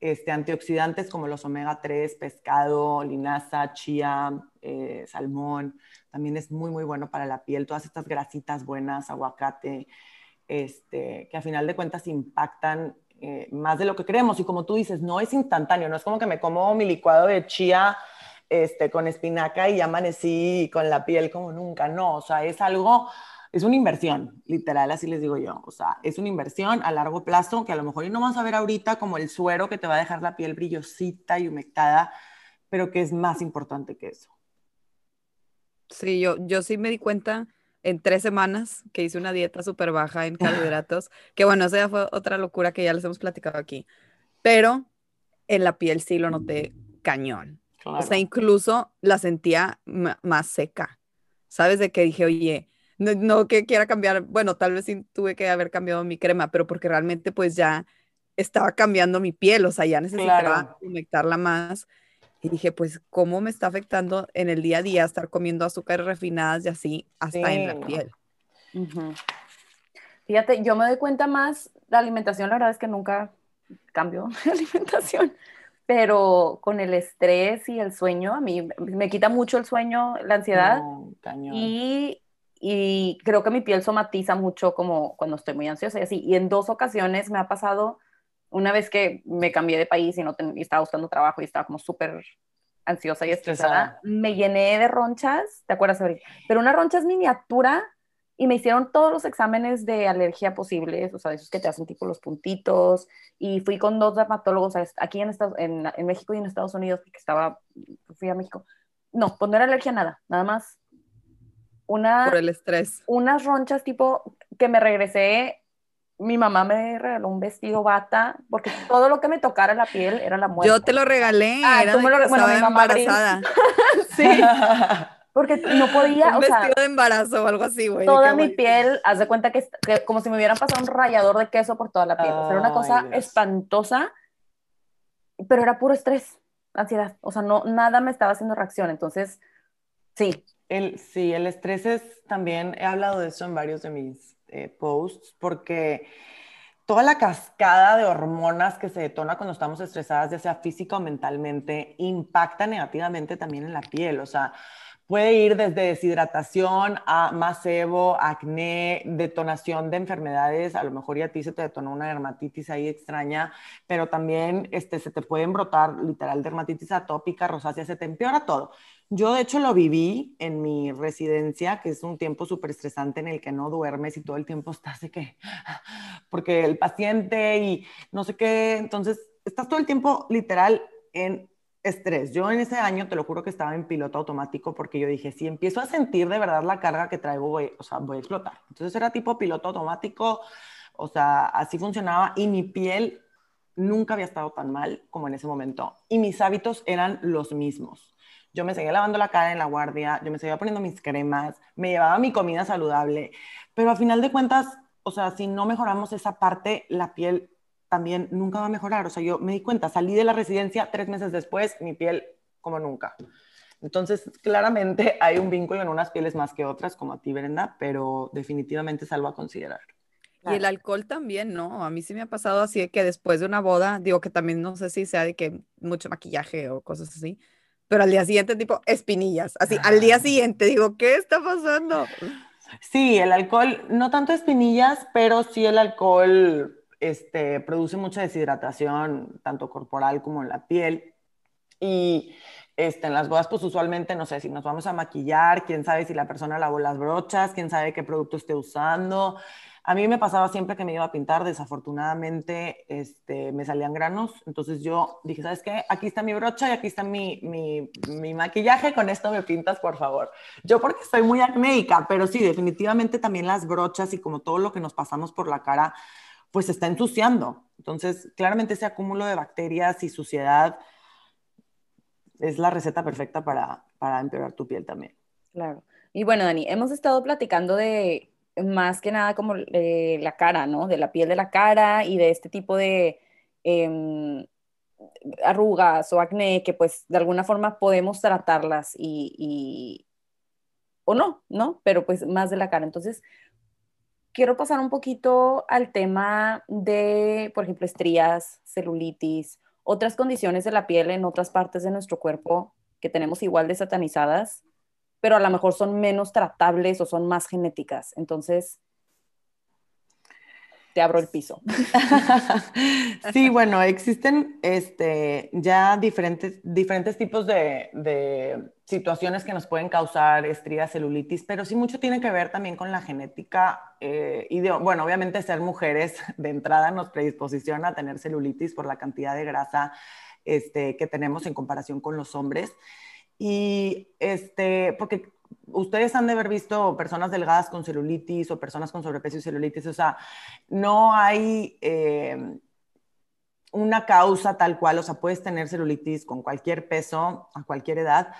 este, antioxidantes como los omega 3, pescado, linaza, chía, eh, salmón, también es muy, muy bueno para la piel, todas estas grasitas buenas, aguacate, este, que a final de cuentas impactan eh, más de lo que creemos. Y como tú dices, no es instantáneo, no es como que me como mi licuado de chía este, con espinaca y amanecí con la piel como nunca. No, o sea, es algo, es una inversión, literal, así les digo yo. O sea, es una inversión a largo plazo que a lo mejor no vas a ver ahorita como el suero que te va a dejar la piel brillosita y humectada, pero que es más importante que eso. Sí, yo, yo sí me di cuenta en tres semanas que hice una dieta súper baja en carbohidratos, que bueno, esa ya fue otra locura que ya les hemos platicado aquí, pero en la piel sí lo noté cañón. O sea, incluso la sentía más seca. ¿Sabes? De que dije, oye, no, que quiera cambiar, bueno, tal vez sí tuve que haber cambiado mi crema, pero porque realmente pues ya estaba cambiando mi piel, o sea, ya necesitaba conectarla más. Y dije, pues, ¿cómo me está afectando en el día a día estar comiendo azúcares refinadas y así hasta en la piel? Fíjate, yo me doy cuenta más, la alimentación, la verdad es que nunca cambio de alimentación, pero con el estrés y el sueño, a mí me quita mucho el sueño, la ansiedad. y, y creo que mi piel somatiza mucho como cuando estoy muy ansiosa y así. Y en dos ocasiones me ha pasado una vez que me cambié de país y, no estaba buscando trabajo y estaba como súper ansiosa y estresada, me llené de ronchas, ¿te acuerdas ahorita? Pero una roncha es miniatura y me hicieron todos los exámenes de alergia posibles, o sea, esos que te hacen tipo los puntitos, y fui con dos dermatólogos aquí en, en, en México y en Estados Unidos, porque estaba, fui a México. No, pues no era alergia a nada, nada más una... Por el estrés. Unas ronchas tipo que me regresé mi mamá me regaló un vestido bata, porque todo lo que me tocara la piel era la muerte. Yo te lo regalé, ah, era me lo, bueno, embarazada. sí, porque no podía, un vestido de embarazo o algo así, güey. Toda mi piel, haz de cuenta que, como si me hubieran pasado un rallador de queso por toda la piel, o sea, era una cosa espantosa, pero era puro estrés, ansiedad, o sea, no, nada me estaba haciendo reacción, entonces, sí. El, sí, el estrés es también, he hablado de eso en varios de mis eh, posts, porque toda la cascada de hormonas que se detona cuando estamos estresadas, ya sea física o mentalmente, impacta negativamente también en la piel. O sea, Puede ir desde deshidratación a macebo, acné, detonación de enfermedades. A lo mejor ya a ti se te detonó una dermatitis ahí extraña, pero también este, se te pueden brotar literal dermatitis atópica, rosácea, se te empeora todo. Yo de hecho lo viví en mi residencia, que es un tiempo súper estresante en el que no duermes y todo el tiempo estás de que, porque el paciente y no sé qué, entonces estás todo el tiempo literal en estrés. Yo en ese año, te lo juro que estaba en piloto automático porque yo dije, si empiezo a sentir de verdad la carga que traigo, voy, o sea, voy a explotar. Entonces era tipo piloto automático, o sea, así funcionaba y mi piel nunca había estado tan mal como en ese momento y mis hábitos eran los mismos. Yo me seguía lavando la cara en la guardia, yo me seguía poniendo mis cremas, me llevaba mi comida saludable, pero a final de cuentas, o sea, si no mejoramos esa parte, la piel también nunca va a mejorar. O sea, yo me di cuenta, salí de la residencia tres meses después, mi piel como nunca. Entonces, claramente hay un vínculo en unas pieles más que otras, como a ti, Brenda, pero definitivamente es algo a considerar. Y el alcohol también, ¿no? A mí sí me ha pasado así de que después de una boda, digo que también no sé si sea de que mucho maquillaje o cosas así, pero al día siguiente tipo espinillas, así, al día siguiente digo, ¿qué está pasando? Sí, el alcohol, no tanto espinillas, pero sí el alcohol este, produce mucha deshidratación, tanto corporal como en la piel. Y este, en las bodas, pues usualmente, no sé, si nos vamos a maquillar, quién sabe si la persona lavó las brochas, quién sabe qué producto esté usando. A mí me pasaba siempre que me iba a pintar, desafortunadamente este, me salían granos, entonces yo dije, ¿sabes qué? Aquí está mi brocha y aquí está mi, mi, maquillaje, con esto me pintas, por favor. Yo porque soy muy acnéica, pero sí, definitivamente también las brochas y como todo lo que nos pasamos por la cara, pues está ensuciando. Entonces, claramente ese acúmulo de bacterias y suciedad es la receta perfecta para, para empeorar tu piel también. Claro. Y bueno, Dani, hemos estado platicando de más que nada como eh, la cara, ¿no? De la piel de la cara y de este tipo de em, arrugas o acné que pues de alguna forma podemos tratarlas y, y, o no, ¿no? Pero pues más de la cara. Entonces, quiero pasar un poquito al tema de, por ejemplo, estrías, celulitis, otras condiciones de la piel en otras partes de nuestro cuerpo que tenemos igual de satanizadas, pero a lo mejor son menos tratables o son más genéticas. Entonces, te abro el piso. Sí, bueno, existen este, ya diferentes, diferentes tipos de, de, situaciones que nos pueden causar estrías, celulitis, pero sí mucho tiene que ver también con la genética eh, y, de, bueno, obviamente ser mujeres de entrada nos predisposiciona a tener celulitis por la cantidad de grasa este, que tenemos en comparación con los hombres. Y este, porque ustedes han de haber visto personas delgadas con celulitis o personas con sobrepeso y celulitis, o sea, no hay eh, una causa tal cual, o sea, puedes tener celulitis con cualquier peso, a cualquier edad,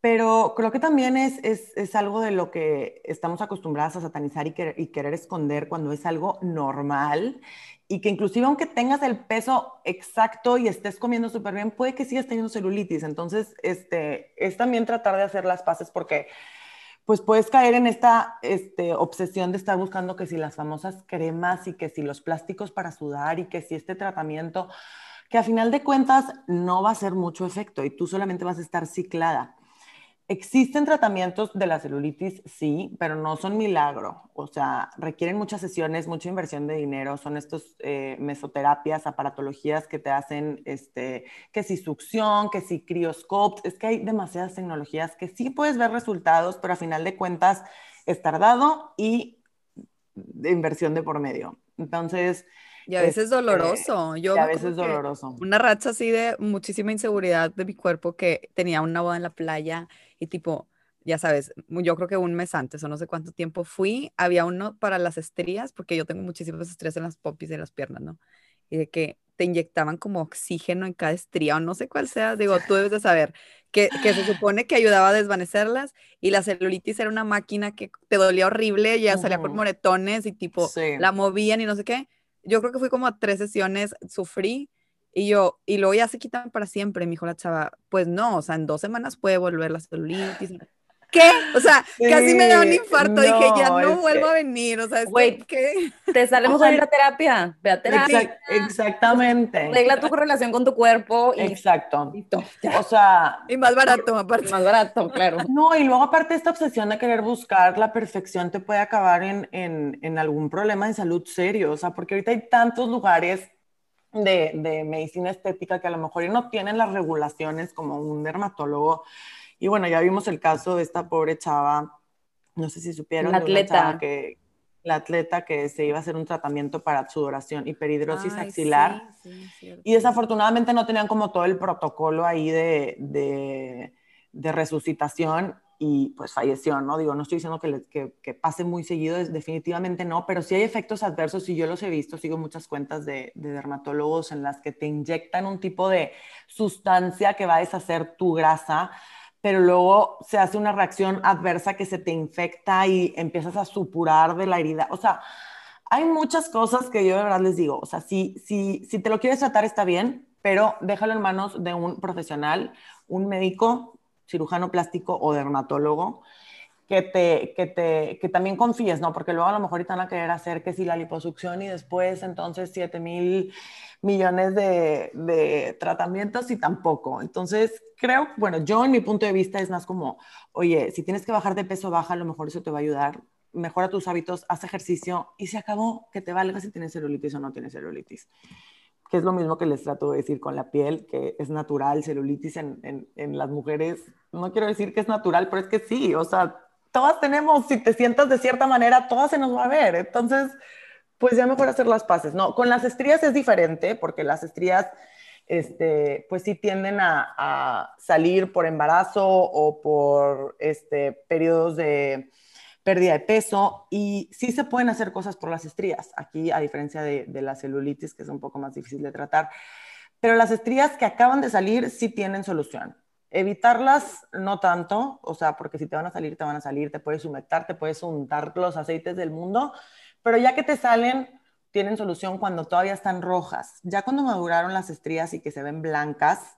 pero creo que también es, es, es algo de lo que estamos acostumbradas a satanizar y, y querer esconder cuando es algo normal y que inclusive aunque tengas el peso exacto y estés comiendo súper bien, puede que sigas teniendo celulitis. Entonces, este, es también tratar de hacer las paces porque pues puedes caer en esta este, obsesión de estar buscando que si las famosas cremas y que si los plásticos para sudar y que si este tratamiento, que a final de cuentas no va a hacer mucho efecto y tú solamente vas a estar ciclada. Existen tratamientos de la celulitis, sí, pero no son milagro. O sea, requieren muchas sesiones, mucha inversión de dinero. Son estos eh, mesoterapias, aparatologías que te hacen, este, que si succión, que si crioscopes. Es que hay demasiadas tecnologías que sí puedes ver resultados, pero a final de cuentas es tardado y de inversión de por medio. Entonces, y a veces es doloroso. Yo y a veces doloroso. Una racha así de muchísima inseguridad de mi cuerpo que tenía una boda en la playa y tipo, ya sabes, yo creo que un mes antes o no sé cuánto tiempo fui, había uno para las estrías, porque yo tengo muchísimas estrías en las popis de las piernas, ¿no? Y de que te inyectaban como oxígeno en cada estría o no sé cuál sea, digo, tú debes de saber, que, que se supone que ayudaba a desvanecerlas y la celulitis era una máquina que te dolía horrible, ya salía por moretones y tipo, la movían y no sé qué. Yo creo que fui como a tres sesiones, sufrí y yo, y luego ya se quitan para siempre, me dijo la chava, pues no, o sea, en dos semanas puede volver la celulitis. ¿qué? O sea, casi me da un infarto. Dije, ya no vuelvo a venir. O sea, Wait, ¿qué? Te salimos a ir a terapia. Ve a terapia. exactamente. Arregla tu relación con tu cuerpo. Y Exacto. O sea. Y más barato, aparte. Más barato, claro. No, y luego, aparte, esta obsesión de querer buscar la perfección te puede acabar en, en, en algún problema de salud serio. O sea, porque ahorita hay tantos lugares de, de, medicina estética que a lo mejor no tienen las regulaciones como un dermatólogo. Y bueno, ya vimos el caso de esta pobre chava, no sé si supieron, la atleta. que, la atleta que se iba a hacer un tratamiento para sudoración, hiperhidrosis axilar. y desafortunadamente no tenían como todo el protocolo ahí de, de, de resucitación y pues falleció, ¿no? Digo, no estoy diciendo que, que, pase muy seguido, definitivamente no, pero sí hay efectos adversos y yo los he visto, sigo muchas cuentas de, de, dermatólogos en las que te inyectan un tipo de sustancia que va a deshacer tu grasa, pero luego se hace una reacción adversa que se te infecta y empiezas a supurar de la herida. O sea, hay muchas cosas que yo de verdad les digo, o sea, si, si, si te lo quieres tratar está bien, pero déjalo en manos de un profesional, un médico cirujano plástico o dermatólogo, que, te, que, te, que también confíes, ¿no? Porque luego a lo mejor te van a querer hacer que si la liposucción y después entonces 7 mil millones de, de, tratamientos y tampoco. Entonces, creo, bueno, yo en mi punto de vista es más como, oye, si tienes que bajar de peso, baja, a lo mejor eso te va a ayudar, mejora tus hábitos, haz ejercicio y se acabó, que te valga si tienes celulitis o no tienes celulitis que es lo mismo que les trato de decir con la piel, que es natural, celulitis en, en, las mujeres, no quiero decir que es natural, pero es que sí, o sea, todas tenemos, si te sientas de cierta manera, todas se nos va a ver, entonces, pues ya mejor hacer las paces, ¿no? Con las estrías es diferente, porque las estrías, este, pues sí tienden a, a salir por embarazo o por este, periodos de pérdida de peso y sí se pueden hacer cosas por las estrías, aquí a diferencia de, la celulitis, que es un poco más difícil de tratar, pero las estrías que acaban de salir sí tienen solución. Evitarlas no tanto, o sea, porque si te van a salir, te van a salir, te puedes humectar, te puedes untar los aceites del mundo, pero ya que te salen, tienen solución cuando todavía están rojas. Ya cuando maduraron las estrías y que se ven blancas,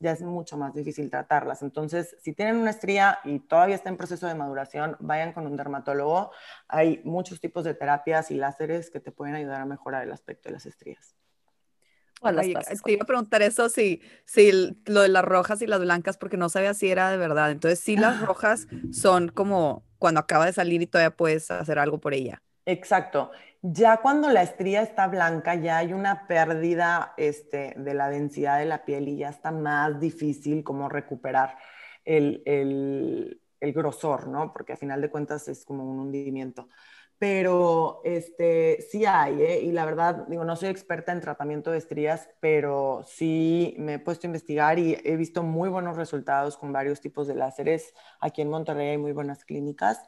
ya es mucho más difícil tratarlas. Entonces, si tienen una estría y todavía está en proceso de maduración, vayan con un dermatólogo. Hay muchos tipos de terapias y láseres que te pueden ayudar a mejorar el aspecto de las estrías. Oye, te iba a preguntar eso, si, si lo de las rojas y las blancas, porque no sabía si era de verdad. Entonces, sí, las rojas son como cuando acaba de salir y todavía puedes hacer algo por ella. Exacto. Ya cuando la estría está blanca, ya hay una pérdida este, de la densidad de la piel y ya está más difícil como recuperar el, el, el grosor, ¿no? Porque a final de cuentas es como un hundimiento. Pero este, sí hay, ¿eh? y la verdad, digo, no soy experta en tratamiento de estrías, pero sí me he puesto a investigar y he visto muy buenos resultados con varios tipos de láseres. Aquí en Monterrey hay muy buenas clínicas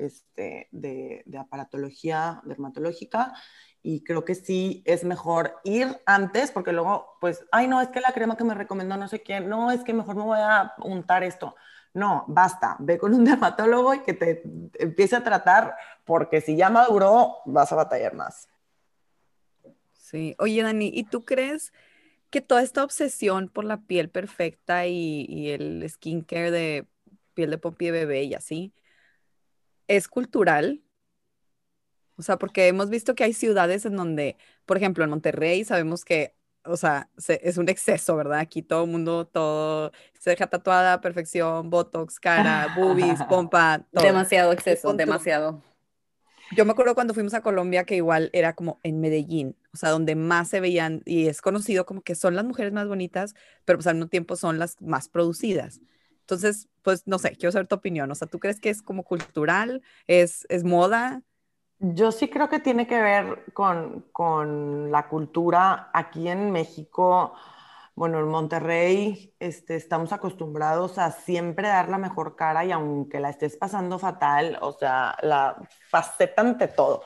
este, de, de, aparatología dermatológica y creo que sí es mejor ir antes porque luego, pues, ay, no, es que la crema que me recomendó no sé quién, no, es que mejor me voy a untar esto. No, basta, ve con un dermatólogo y que te empiece a tratar porque si ya maduró vas a batallar más. Sí, oye Dani, ¿y tú crees que toda esta obsesión por la piel perfecta y, y el skincare de piel de pompi bebé y así, es cultural. O sea, porque hemos visto que hay ciudades en donde, por ejemplo, en Monterrey sabemos que, o sea, es un exceso, ¿verdad? Aquí todo el mundo, todo se deja tatuada, perfección, botox, cara, boobies, pompa. Todo. Demasiado exceso, demasiado. Yo me acuerdo cuando fuimos a Colombia que igual era como en Medellín, o sea, donde más se veían y es conocido como que son las mujeres más bonitas, pero pues al mismo tiempo son las más producidas. Entonces, pues no sé, quiero saber tu opinión. O sea, ¿tú crees que es como cultural? ¿Es, es moda? Yo sí creo que tiene que ver con, con la cultura. Aquí en México, bueno, en Monterrey este, estamos acostumbrados a siempre dar la mejor cara y aunque la estés pasando fatal, o sea, la faceta ante todo.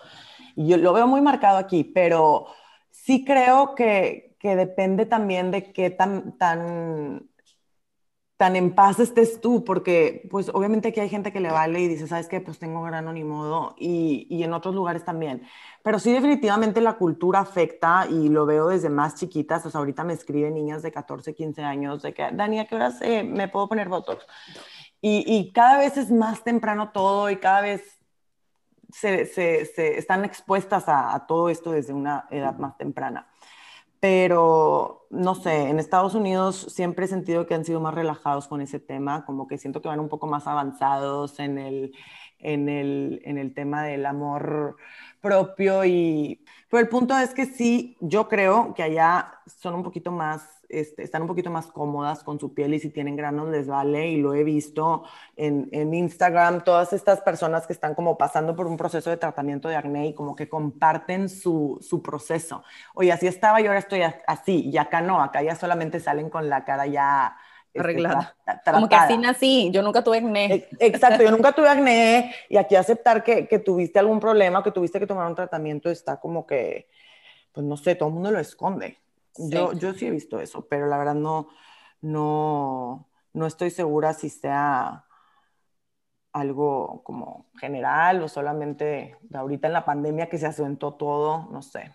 Y yo lo veo muy marcado aquí, pero sí creo que, que depende también de qué tan, tan tan en paz estés tú, porque pues obviamente aquí hay gente que le vale y dice, ¿sabes qué? Pues tengo grano ni modo, y, y, en otros lugares también. Pero sí definitivamente la cultura afecta y lo veo desde más chiquitas, o sea, ahorita me escriben niñas de 14, 15 años de que, Dani, ¿a qué horas eh, me puedo poner Botox? Y, cada vez es más temprano todo y cada vez se, se, están expuestas a, todo esto desde una edad más temprana. Pero, no sé, en Estados Unidos siempre he sentido que han sido más relajados con ese tema, como que siento que van un poco más avanzados en el, en el, en el tema del amor propio y... Pero el punto es que sí, yo creo que allá son un poquito más este, están un poquito más cómodas con su piel y si tienen granos les vale y lo he visto en, en, Instagram, todas estas personas que están como pasando por un proceso de tratamiento de acné y como que comparten su, su proceso. Oye, así estaba y ahora estoy así y acá no, acá ya solamente salen con la cara ya este, arreglada. como que así nací, yo nunca tuve acné. Exacto, yo nunca tuve acné y aquí aceptar que, que tuviste algún problema, que tuviste que tomar un tratamiento está como que, pues no sé, todo el mundo lo esconde. Yo, yo sí he visto eso, pero la verdad no, no, no estoy segura si sea algo como general o solamente de ahorita en la pandemia que se acentuó todo, no sé.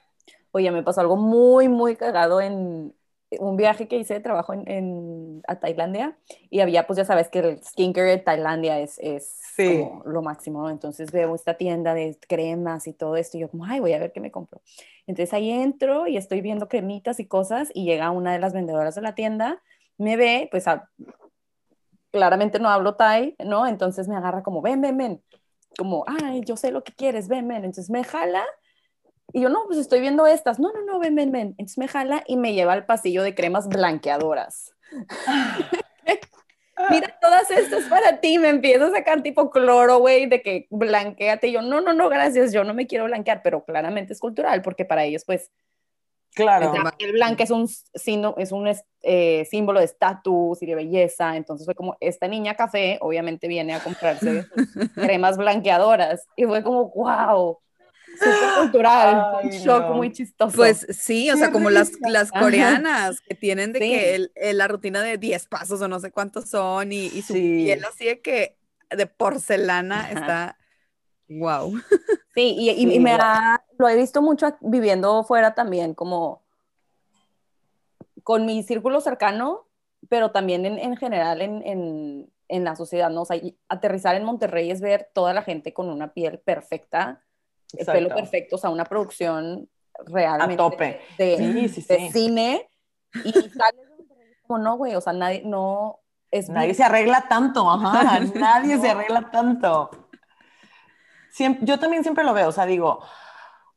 Oye, me pasó algo muy, muy cagado en, un viaje que hice de trabajo en, a Tailandia y había, pues ya sabes que el skincare de Tailandia es, es como lo máximo, ¿no? Entonces veo esta tienda de cremas y todo esto y yo como, ay, voy a ver qué me compro. Entonces ahí entro y estoy viendo cremitas y cosas y llega una de las vendedoras de la tienda, me ve, pues claramente no hablo Thai, ¿no? Entonces me agarra como, ven, ven, ven, como, ay, yo sé lo que quieres, ven, ven. Entonces me jala y yo, no, pues estoy viendo estas. No, no, no, ven, ven, ven. Entonces me jala y me lleva al pasillo de cremas blanqueadoras. Mira, todas estas para ti. Me empiezo a sacar tipo cloro, güey, de que blanqueate. Y yo, no, no, no, gracias. Yo no me quiero blanquear, pero claramente es cultural, porque para ellos, pues, Claro. El blanco es un, es un eh, símbolo de estatus y de belleza. Entonces fue como, esta niña café obviamente viene a comprarse cremas blanqueadoras. Y fue como, wow súper cultural, un shock muy chistoso. Pues sí, o sea, como las, las coreanas que tienen de que el, la rutina de 10 pasos o no sé cuántos son y, y su piel así de que de porcelana está wow. Sí, y, y, me ha, lo he visto mucho viviendo fuera también, como con mi círculo cercano, pero también en, en general en, en, en, la sociedad, ¿no? O sea, aterrizar en Monterrey es ver toda la gente con una piel perfecta el pelo perfecto, o sea, una producción realmente a tope de, cine y sales como no, güey, o sea, nadie no es nadie se arregla tanto, ajá, nadie se arregla tanto. Siempre, yo también siempre lo veo, o sea, digo,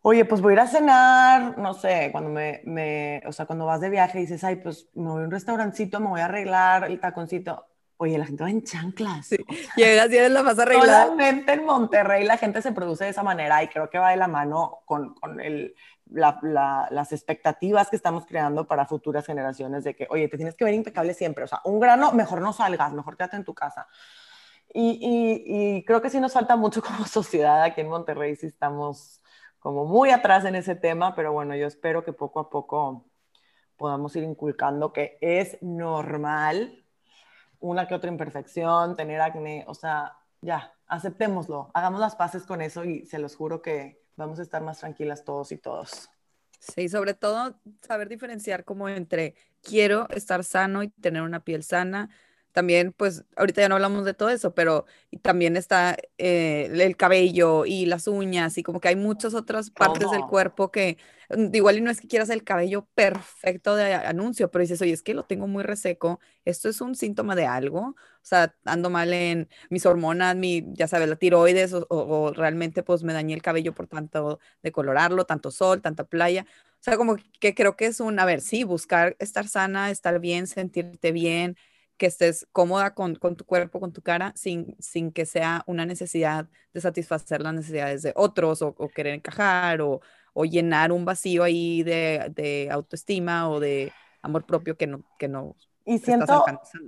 oye, pues voy a ir a cenar, no sé, cuando me, me, o sea, cuando vas de viaje dices, ay, pues me voy a un restaurancito, me voy a arreglar el taconcito. Oye, la gente va en chanclas. Sí. Llegas y eres la más arreglada. Solamente en Monterrey la gente se produce de esa manera y creo que va de la mano con, con el, la, las expectativas que estamos creando para futuras generaciones de que, oye, te tienes que ver impecable siempre. O sea, un grano, mejor no salgas, mejor quédate en tu casa. Y, y, y creo que sí nos falta mucho como sociedad aquí en Monterrey, sí estamos como muy atrás en ese tema, pero bueno, yo espero que poco a poco podamos ir inculcando que es normal una que otra imperfección, tener acné, o sea, ya, aceptémoslo, hagamos las paces con eso y se los juro que vamos a estar más tranquilas todos y todos. Sí, sobre todo saber diferenciar como entre quiero estar sano y tener una piel sana también, pues, ahorita ya no hablamos de todo eso, pero también está eh, el cabello y las uñas y como que hay muchas otras partes del cuerpo que mm, igual y no es que quieras el cabello perfecto de anuncio, pero dices, oye, es que lo tengo muy reseco, esto es un síntoma de algo, o sea, ando mal en mis hormonas, mi, ya sabes, la tiroides o, o realmente pues me dañé el cabello por tanto decolorarlo, tanto sol, tanta playa. O sea, como que creo que es un, a ver, sí, buscar estar sana, estar bien, sentirte bien, que estés cómoda con, con, tu cuerpo, con tu cara, sin, sin que sea una necesidad de satisfacer las necesidades de otros o, querer encajar o, o, llenar un vacío ahí de, de, autoestima o de amor propio que no, que no y siento,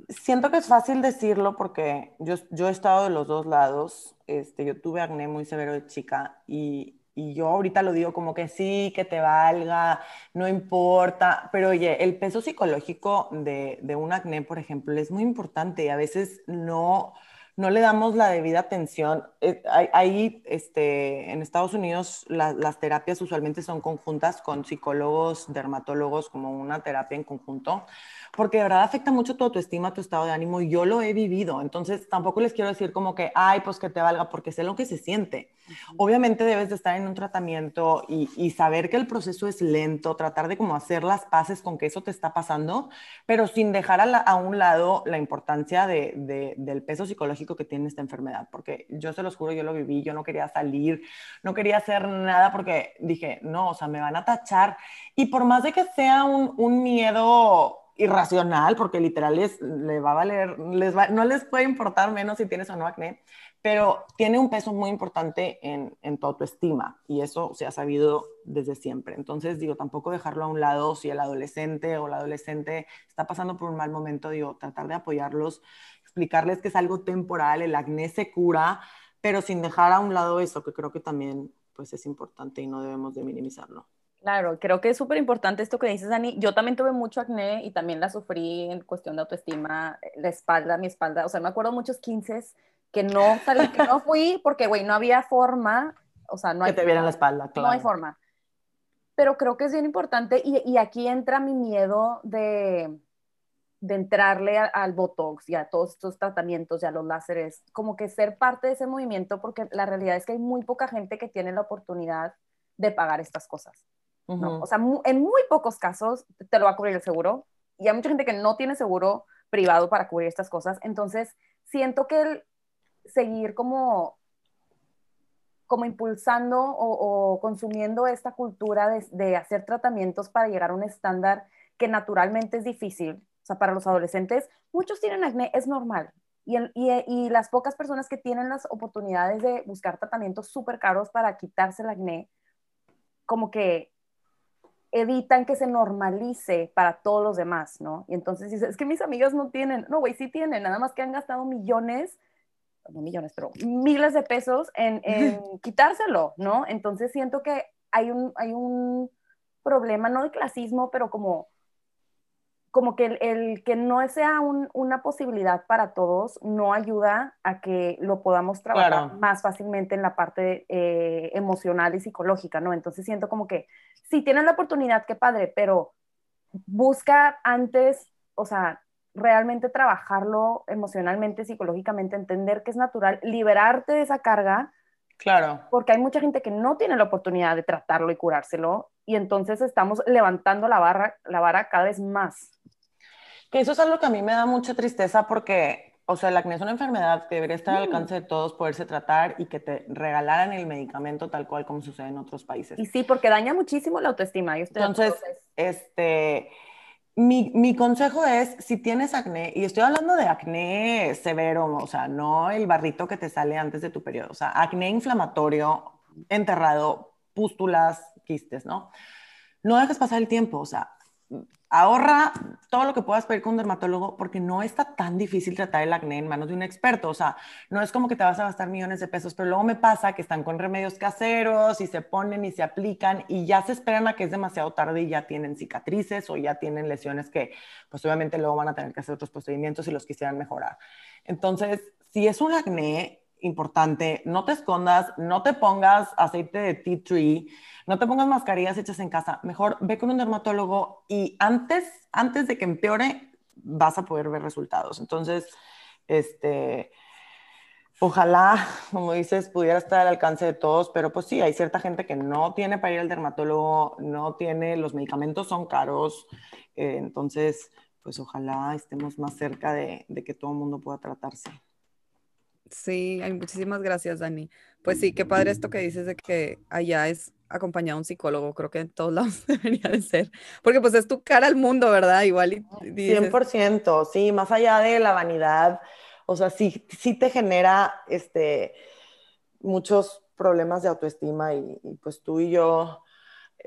siento que es fácil decirlo porque yo, yo he estado de los dos lados. Este, yo tuve acné muy severo de chica y, y yo ahorita lo digo como que sí, que te valga, no importa, pero oye, el peso psicológico de, de un acné, por ejemplo, es muy importante y a veces no, no le damos la debida atención. Eh, ahí, este, en Estados Unidos, las terapias usualmente son conjuntas con psicólogos, dermatólogos, como una terapia en conjunto, porque de verdad afecta mucho tu autoestima, tu estado de ánimo, y yo lo he vivido. Entonces, tampoco les quiero decir como que, ay, pues que te valga, porque sé lo que se siente. Obviamente debes de estar en un tratamiento y, saber que el proceso es lento, tratar de como hacer las paces con que eso te está pasando, pero sin dejar a, un lado la importancia de, del peso psicológico que tiene esta enfermedad, porque yo se los juro, yo lo viví, yo no quería salir, no quería hacer nada porque dije, no, o sea, me van a tachar. Y por más de que sea un, un miedo irracional, porque literal les, le va a valer, les va, no les puede importar menos si tienes o no acné, pero tiene un peso muy importante en, en tu autoestima y eso se ha sabido desde siempre. Entonces, digo, tampoco dejarlo a un lado si el adolescente o la adolescente está pasando por un mal momento, digo, tratar de apoyarlos, explicarles que es algo temporal, el acné se cura, pero sin dejar a un lado eso, que creo que también pues es importante y no debemos de minimizarlo. Claro, creo que es súper importante esto que dices, Dani. Yo también tuve mucho acné y también la sufrí en cuestión de autoestima, la espalda, mi espalda. O sea, me acuerdo muchos 15 que no salí, que no fui porque, güey, no había forma. O sea, no hay. Que te vieran la espalda, claro. No hay forma. Pero creo que es bien importante y, y aquí entra mi miedo de, de entrarle al Botox y a todos estos tratamientos y a los láseres, como que ser parte de ese movimiento, porque la realidad es que hay muy poca gente que tiene la oportunidad de pagar estas cosas. O sea, en muy pocos casos te lo va a cubrir el seguro y hay mucha gente que no tiene seguro privado para cubrir estas cosas. Entonces, siento que el seguir como, como impulsando o, consumiendo esta cultura de, hacer tratamientos para llegar a un estándar que naturalmente es difícil. O sea, para los adolescentes, muchos tienen acné, es normal. Y, y, y las pocas personas que tienen las oportunidades de buscar tratamientos súper caros para quitarse el acné, como que evitan que se normalice para todos los demás, ¿no? Y entonces dices, es que mis amigas no tienen, no, güey, sí tienen, nada más que han gastado millones, no millones, pero miles de pesos en, quitárselo, ¿no? Entonces siento que hay un, hay un problema, no de clasismo, pero como como que el, que no sea una posibilidad para todos no ayuda a que lo podamos trabajar más fácilmente en la parte eh, emocional y psicológica, ¿no? Entonces siento como que si tienes la oportunidad, qué padre, pero busca antes, o sea, realmente trabajarlo emocionalmente, psicológicamente, entender que es natural, liberarte de esa carga. Claro. Porque hay mucha gente que no tiene la oportunidad de tratarlo y curárselo y entonces estamos levantando la, barra, la vara cada vez más. Que eso es algo que a mí me da mucha tristeza porque, o sea, el acné es una enfermedad que debería estar al mm. alcance de todos, poderse tratar y que te regalaran el medicamento tal cual como sucede en otros países. Y sí, porque daña muchísimo la autoestima. entonces, este, mi, mi, consejo es, si tienes acné, y estoy hablando de acné severo, o sea, no el barrito que te sale antes de tu periodo, o sea, acné inflamatorio, enterrado, pústulas, quistes, ¿no? No dejes pasar el tiempo, o sea, ahorra todo lo que puedas pedir con un dermatólogo porque no está tan difícil tratar el acné en manos de un experto. O sea, no es como que te vas a gastar millones de pesos, pero luego me pasa que están con remedios caseros y se ponen y se aplican y ya se esperan a que es demasiado tarde y ya tienen cicatrices o ya tienen lesiones que pues obviamente luego van a tener que hacer otros procedimientos si los quisieran mejorar. Entonces, si es un acné, importante, no te escondas, no te pongas aceite de tea tree, no te pongas mascarillas hechas en casa, mejor ve con un dermatólogo y antes, antes de que empeore, vas a poder ver resultados. Entonces, este, ojalá, como dices, pudiera estar al alcance de todos, pero pues sí, hay cierta gente que no tiene para ir al dermatólogo, no tiene, los medicamentos son caros, eh, entonces, pues ojalá estemos más cerca de, que todo el mundo pueda tratarse. Sí, muchísimas gracias, Dani. Pues sí, qué padre esto que dices de que allá es acompañado a un psicólogo, creo que en todos lados debería de ser, porque pues es tu cara al mundo, ¿verdad? Igual y, 100%, sí, más allá de la vanidad, o sea, sí, sí te genera este, muchos problemas de autoestima y pues tú y yo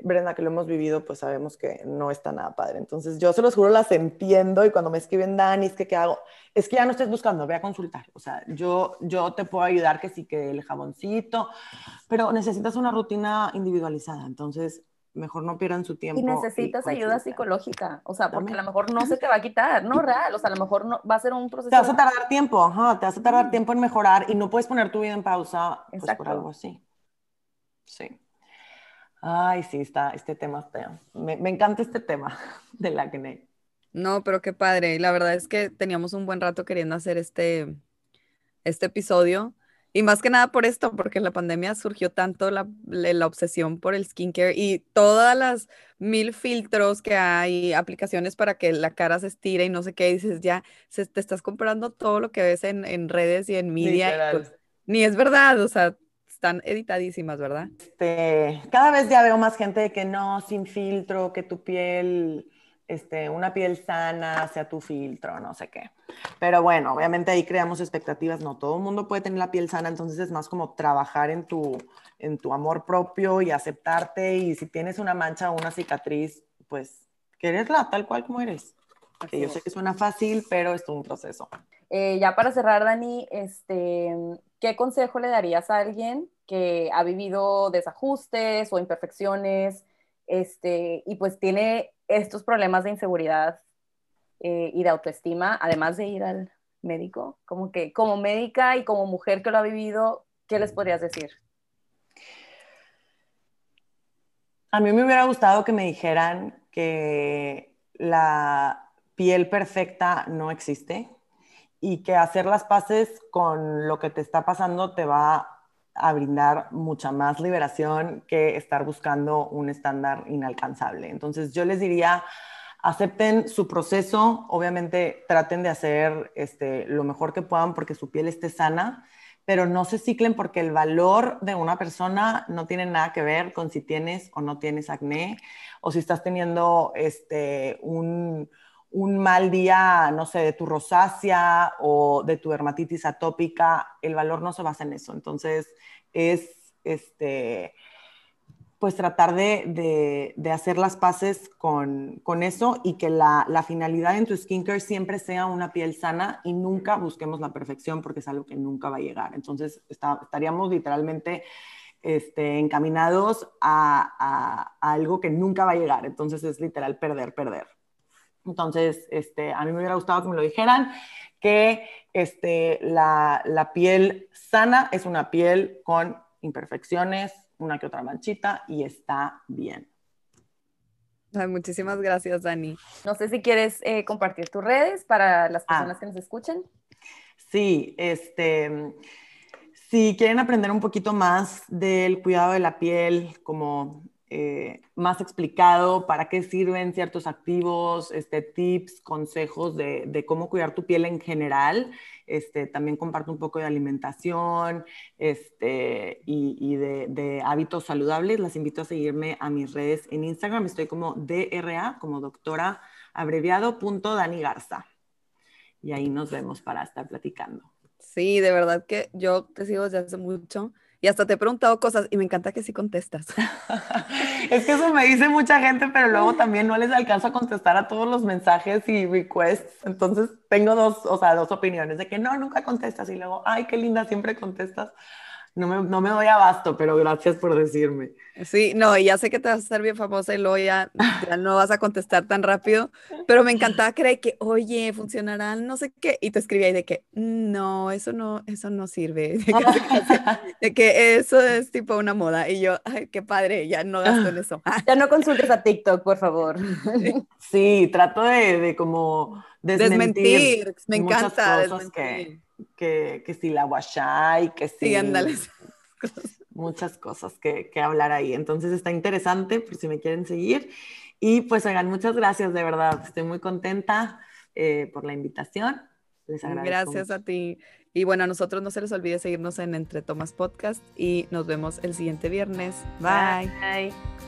Brenda, que lo hemos vivido, pues sabemos que no está nada padre. Entonces, yo se los juro, las entiendo y cuando me escriben, Dani, es que qué hago, es que ya no estés buscando, ve a consultar. O sea, yo, yo te puedo ayudar que sí que el jaboncito, pero necesitas una rutina individualizada. Entonces, mejor no pierdan su tiempo. Y necesitas ayuda psicológica, o sea, porque a lo mejor no se te va a quitar, no real, o sea, a lo mejor no, va a ser un proceso. Te vas a tardar tiempo, ajá, te vas a tardar tiempo en mejorar y no puedes poner tu vida en pausa pues, por algo así. Sí. Ay, sí, está, este tema está, me, me encanta este tema del acné. No, pero qué padre. La verdad es que teníamos un buen rato queriendo hacer este, este episodio y más que nada por esto, porque en la pandemia surgió tanto la, la, obsesión por el skincare y todas las mil filtros que hay, aplicaciones para que la cara se estire y no sé qué, dices, ya se, te estás comprando todo lo que ves en, en redes y en media. Pues, ni es verdad, o sea, están editadísimas, ¿verdad? Este, cada vez ya veo más gente de que no, sin filtro, que tu piel este, una piel sana, sea tu filtro, no sé qué. Pero bueno, obviamente ahí creamos expectativas, no todo el mundo puede tener la piel sana, entonces es más como trabajar en tu, en tu amor propio y aceptarte y si tienes una mancha o una cicatriz, pues quererla tal cual como eres. Que yo sé que suena fácil, pero es todo un proceso. Eh, ya para cerrar, Dani, este, ¿qué consejo le darías a alguien que ha vivido desajustes o imperfecciones este, y pues tiene estos problemas de inseguridad eh, y de autoestima, además de ir al médico, como que como médica y como mujer que lo ha vivido, ¿qué les podrías decir? A mí me hubiera gustado que me dijeran que la piel perfecta no existe y que hacer las paces con lo que te está pasando te va a brindar mucha más liberación que estar buscando un estándar inalcanzable. Entonces yo les diría, acepten su proceso, obviamente traten de hacer este, lo mejor que puedan porque su piel esté sana, pero no se ciclen porque el valor de una persona no tiene nada que ver con si tienes o no tienes acné o si estás teniendo este, un un mal día, no sé, de tu rosácea o de tu dermatitis atópica, el valor no se basa en eso. Entonces, es este, pues tratar de, hacer las paces con, eso y que la, finalidad en tu skincare siempre sea una piel sana y nunca busquemos la perfección porque es algo que nunca va a llegar. Entonces, estaríamos literalmente este, encaminados a, a algo que nunca va a llegar. Entonces, es literal perder, perder. Entonces, este, a mí me hubiera gustado que me lo dijeran, que este, la, la piel sana es una piel con imperfecciones, una que otra manchita y está bien. muchísimas gracias, Dani. No sé si quieres eh, compartir tus redes para las ah. personas que nos escuchen. Sí, este, si quieren aprender un poquito más del cuidado de la piel, como eh, más explicado para qué sirven ciertos activos, este, tips, consejos de, cómo cuidar tu piel en general. Este, también comparto un poco de alimentación este, y, de, hábitos saludables. Las invito a seguirme a mis redes en Instagram. Estoy como DRA, como doctora abreviado, Dani Garza. Y ahí nos vemos para estar platicando. Sí, de verdad que yo te sigo desde hace mucho y hasta te he preguntado cosas y me encanta que sí contestas. es que eso me dice mucha gente, pero luego también no les alcanzo a contestar a todos los mensajes y requests. Entonces tengo dos, o sea, dos opiniones de que no, nunca contestas y luego, ay, qué linda, siempre contestas no me, no me doy abasto, pero gracias por decirme. Sí, no, y ya sé que te vas a hacer bien famosa y luego ya, no vas a contestar tan rápido, pero me encantaba creer que, oye, funcionará no sé qué, y te escribí ahí de que, no, eso no, eso no sirve, de que, eso es tipo una moda, y yo, ay, qué padre, ya no gasto en eso. ya no consultes a TikTok, por favor. Sí, trato de, de como desmentir, me encanta desmentir que, que si la washai, que si... Sí, ándale. Muchas cosas que, que, hablar ahí. Entonces está interesante por si me quieren seguir. Y pues oigan, muchas gracias, de verdad. Estoy muy contenta eh, por la invitación. Les agradezco. Gracias a ti. Y bueno, a nosotros no se les olvide seguirnos en Entre Tomas Podcast y nos vemos el siguiente viernes. Bye. Bye.